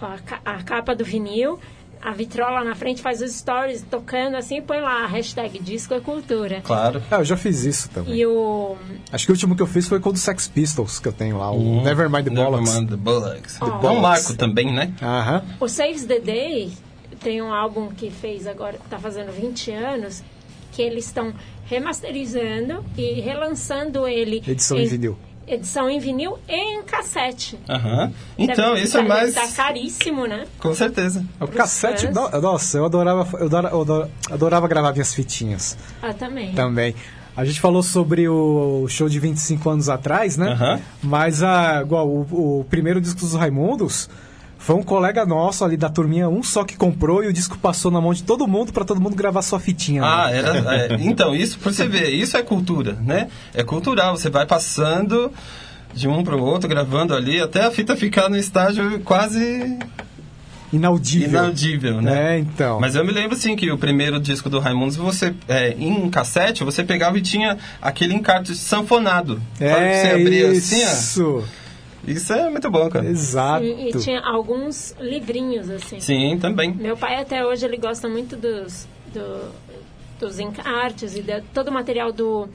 a, a capa do vinil, a vitrola na frente, faz os stories tocando assim e põe lá a hashtag Disco é Cultura. Claro. Ah, eu já fiz isso também. E o. Acho que o último que eu fiz foi com o do Sex Pistols, que eu tenho lá, o Uhum. Nevermind the Bollocks. Nevermind the Bollocks. The É um marco também, né? Aham. O Saves the Day tem um álbum que fez agora, tá fazendo 20 anos, que eles estão remasterizando e relançando ele. Edição em vinil. Edição em vinil e em cassete. Aham. Então, Deve- isso é deve mais. Tá caríssimo, né? Com certeza. O cassete, fãs. no- nossa, eu adorava, eu adorava, eu adorava, gravar minhas fitinhas Ah, também. também. A gente falou sobre o show de 25 anos atrás, né? Aham. Mas a, igual, o, o primeiro disco dos Raimundos foi um colega nosso ali da turminha, um só que comprou e o disco passou na mão de todo mundo pra todo mundo gravar sua fitinha. Ah, né? era. é, então, isso pra você ver, isso é cultura, né? É cultural, você vai passando de um pro outro, gravando ali, até a fita ficar no estágio quase Inaudível. inaudível, né? É, então. Mas eu me lembro assim que o primeiro disco do Raimundos, você é, em cassete, você pegava e tinha aquele encarte sanfonado. É, você abria assim, isso. ó. Isso é muito bom, cara. Exato. E, e tinha alguns livrinhos, assim. Sim, também. Meu pai até hoje ele gosta muito dos, do- dos encartes e de todo o material do,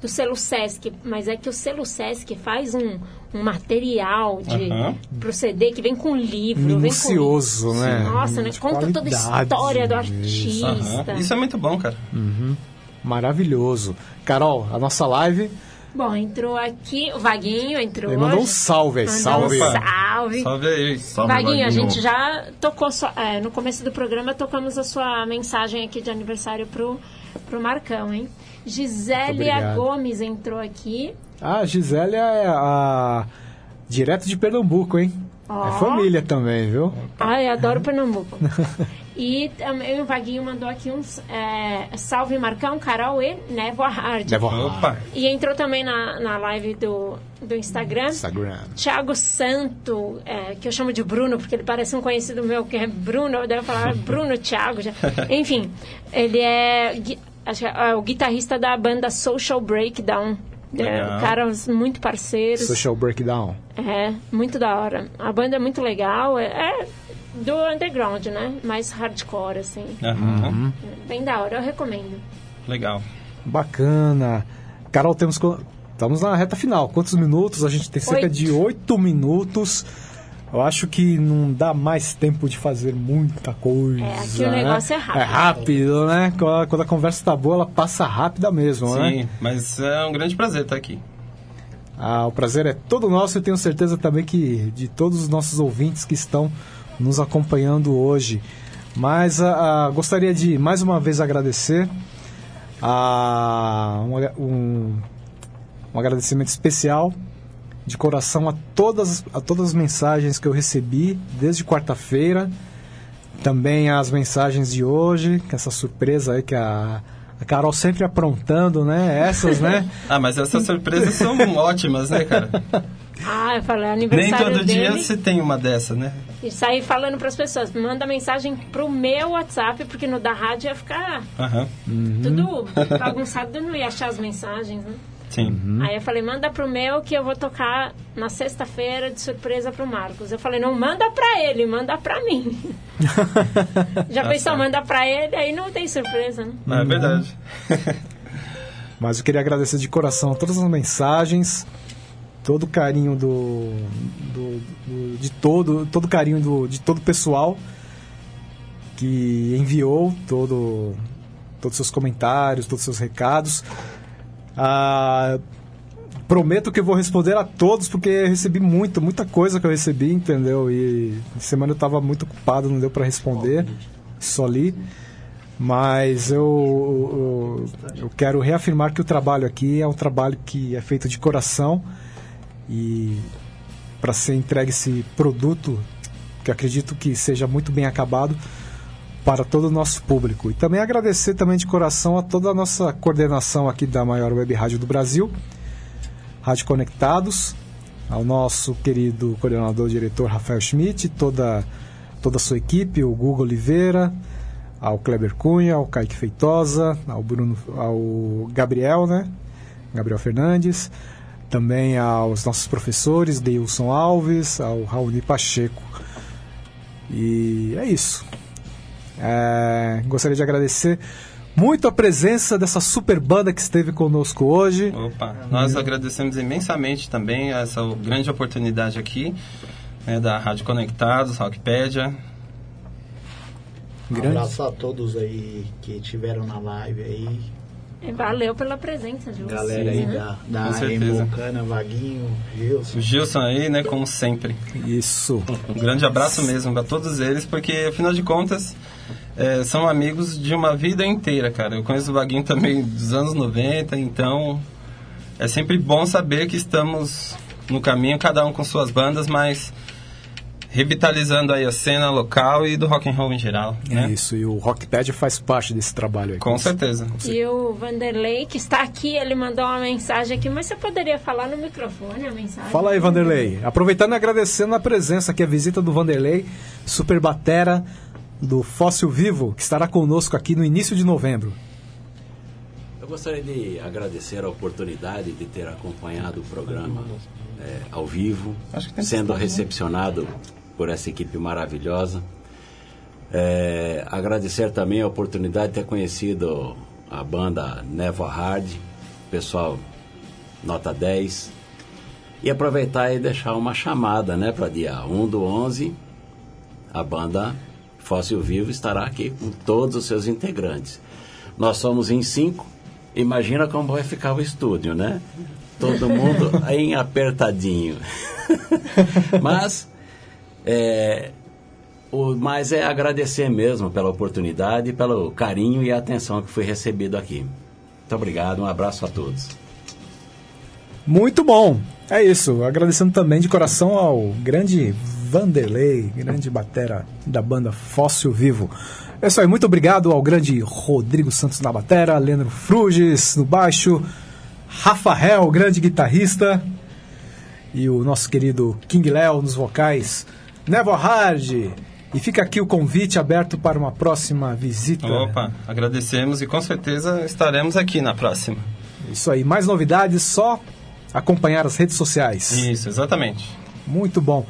do selo Sesc, mas é que o selo Sesc faz um, um material de Aham. pro CD que vem com livro, Minucioso, vem com, né? Nossa, né? Conta toda a história do artista. Isso é muito bom, cara. Uhum. Maravilhoso. Carol, a nossa live Bom, entrou aqui o Vaguinho, entrou. Ele mandou um salve aí, Mandou salve. Um salve. Salve aí. Vaguinho, a gente já tocou, sua- é, no começo do programa, tocamos a sua mensagem aqui de aniversário pro, pro Marcão, hein? Gisélia. Gomes entrou aqui. Ah, Gisélia é a. Direto de Pernambuco, hein? Ó. É família também, viu? Ai, adoro Pernambuco. E também o Vaguinho mandou aqui uns é, salve Marcão, Carol e Névoa Hard. Névoa Hard. Opa. E entrou também na, na live do, do Instagram. Instagram. Tiago Santo, é, que eu chamo de Bruno, porque ele parece um conhecido meu, que é Bruno, eu devo falar Bruno Thiago. Já. Enfim, ele é, que é o guitarrista da banda Social Breakdown. É, caras muito parceiros. Social Breakdown. É, muito da hora. A banda é muito legal, é, é do underground, né? Mais hardcore, assim. Uhum. Bem da hora, eu recomendo. Legal. Bacana. Carol, temos. Estamos na reta final. Quantos minutos? A gente tem cerca Oito. de oito minutos. Eu acho que não dá mais tempo de fazer muita coisa. É, aqui o né? negócio é rápido. É rápido, né? Quando a- Quando a conversa tá boa, ela passa rápida mesmo, né? Sim, mas é um grande prazer estar aqui. Ah, o prazer é todo nosso e tenho certeza também que de todos os nossos ouvintes que estão nos acompanhando hoje. Mas ah, ah, gostaria de mais uma vez agradecer a um, um, um agradecimento especial de coração a todas, a todas as mensagens que eu recebi desde quarta-feira. Também as mensagens de hoje, que essa surpresa aí que a, a Carol sempre aprontando, né? Essas, né? Ah, mas essas surpresas são ótimas, né, cara? Ah, eu falei, Nem aniversário todo dele. dia você tem uma dessa, né? E sair falando para as pessoas, manda mensagem pro meu WhatsApp, porque no da rádio ia ficar Aham. tudo bagunçado, não ia achar as mensagens, né? Sim. Aí eu falei, manda pro meu que eu vou tocar na sexta-feira de surpresa pro Marcos. Eu falei, não, manda pra ele, manda pra mim. Já Tá pensou, manda pra ele, aí não tem surpresa, né? É verdade. Mas eu queria agradecer de coração todas as mensagens, todo o carinho do, do- do- de todo, todo carinho do, de todo o pessoal que enviou todo, todos os seus comentários, todos os seus recados. Ah, prometo que vou responder a todos, porque eu recebi muito, muita coisa que eu recebi, entendeu? E semana eu estava muito ocupado, não deu para responder, só li. Mas eu, eu, eu quero reafirmar que o trabalho aqui é um trabalho que é feito de coração e para ser entregue esse produto, que acredito que seja muito bem acabado para todo o nosso público. E também agradecer também de coração a toda a nossa coordenação aqui da maior web rádio do Brasil, Rádio Conectados, ao nosso querido coordenador diretor Rafael Schmidt, toda toda a sua equipe, o Google Oliveira, ao Kleber Cunha, ao Kaique Feitosa, ao Bruno, ao Gabriel, né? Gabriel Fernandes, também aos nossos professores, Deilson Alves, ao Raoni Pacheco. E é isso. É, gostaria de agradecer muito a presença dessa super banda que esteve conosco hoje. Opa, nós agradecemos imensamente também essa grande oportunidade aqui né, da Rádio Conectados, Rockpedia. Um abraço a todos aí que estiveram na live aí. E Valeu pela presença de vocês. Galera aí né? da, da Com certeza. Embocana, Vaguinho, Gilson. O Gilson aí, né, como sempre. Isso. Um grande abraço mesmo para todos eles, porque afinal de contas é, são amigos de uma vida inteira, cara. Eu conheço o Vaguinho também dos anos 90, então é sempre bom saber que estamos no caminho, cada um com suas bandas, mas revitalizando aí a cena local e do rock and roll em geral, né? Isso, e o Rockpad faz parte desse trabalho aí. Com certeza. E o Vanderlei, que está aqui, ele mandou uma mensagem aqui, mas você poderia falar no microfone a mensagem? Fala aí, Vanderlei. Aproveitando e agradecendo a presença aqui, a visita do Vanderlei, super batera do Fóssil Vivo, que estará conosco aqui no início de novembro. Eu gostaria de agradecer a oportunidade de ter acompanhado o programa é, ao vivo, sendo né? recepcionado por essa equipe maravilhosa. É, agradecer também a oportunidade de ter conhecido a banda Never Hard, pessoal nota 10. E aproveitar e deixar uma chamada né, para dia 1 do 11, a banda Fóssil Vivo estará aqui com todos os seus integrantes. Nós somos em cinco, imagina como vai ficar o estúdio, né? Todo mundo em apertadinho. Mas é, o mais é agradecer mesmo pela oportunidade, pelo carinho e atenção que foi recebido aqui. Muito obrigado, um abraço a todos. Muito bom. É isso. Agradecendo também de coração ao grande Vanderlei, grande batera da banda Fóssil Vivo. É isso aí. Muito obrigado ao grande Rodrigo Santos na batera, Leandro Fruges no baixo, Rafael, grande guitarrista, e o nosso querido King Léo nos vocais, Never Hard. E fica aqui o convite aberto para uma próxima visita. Opa, agradecemos e com certeza estaremos aqui na próxima. Isso aí. Mais novidades, só acompanhar as redes sociais. Isso, exatamente. Muito bom.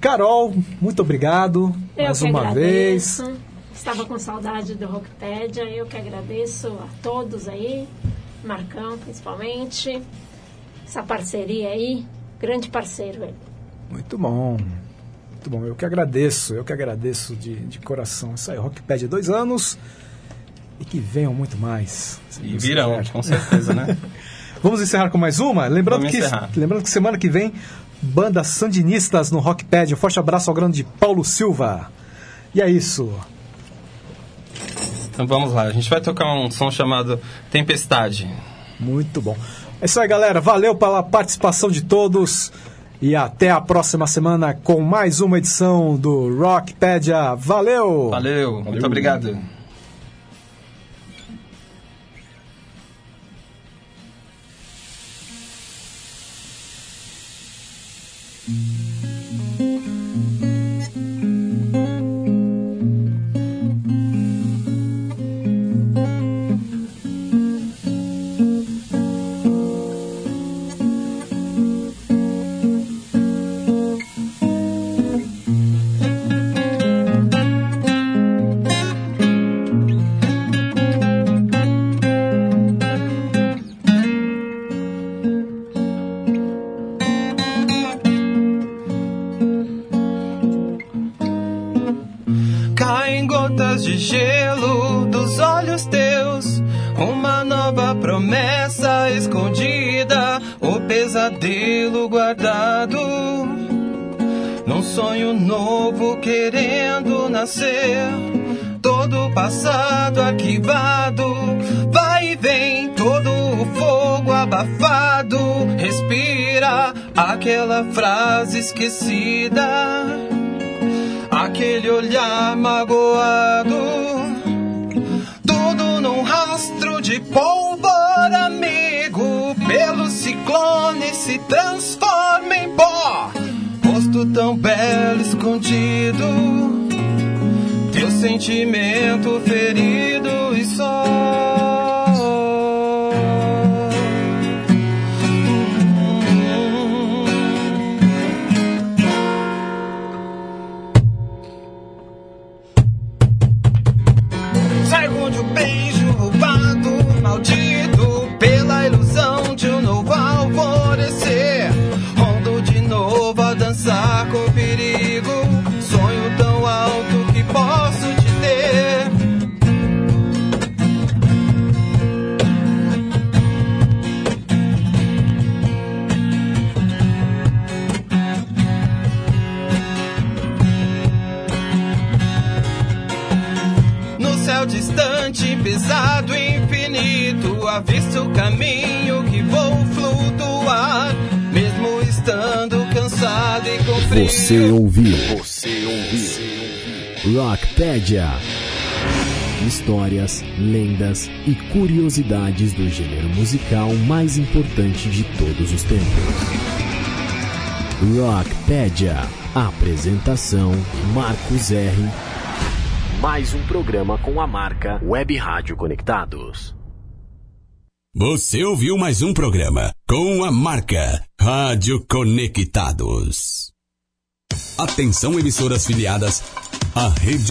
Carol, muito obrigado Eu mais que uma vez. agradeço. Estava com saudade do Rockpedia. Eu que agradeço a todos aí, Marcão principalmente. Essa parceria aí, grande parceiro ele. Muito bom. Muito bom. Eu que agradeço, eu que agradeço de, de coração. Isso aí, Rockpad dois anos e que venham muito mais. E virão, quiser. com certeza, né? Vamos encerrar com mais uma? Lembrando Vamos que, encerrar. lembrando que semana que vem, bandas sandinistas no Rockpad. Um forte abraço ao grande Paulo Silva. E é isso. Então vamos lá, a gente vai tocar um som chamado Tempestade. Muito bom. É isso aí, galera. Valeu pela participação de todos. E até a próxima semana com mais uma edição do Rockpedia. Valeu! Valeu, muito obrigado. Todo o passado arquivado, vai e vem todo o fogo abafado, respira aquela frase esquecida. Aquele olhar magoado. Sentimento ferido caminho que vou flutuar, mesmo estando cansado e com frio. Você ouviu? Você ouviu? Rockpedia. Histórias, lendas e curiosidades do gênero musical mais importante de todos os tempos. Rockpedia. Apresentação Marcos R. Mais um programa com a marca Web Rádio Conectados. Você ouviu mais um programa com a marca Rádio Conectados. Atenção emissoras filiadas à rede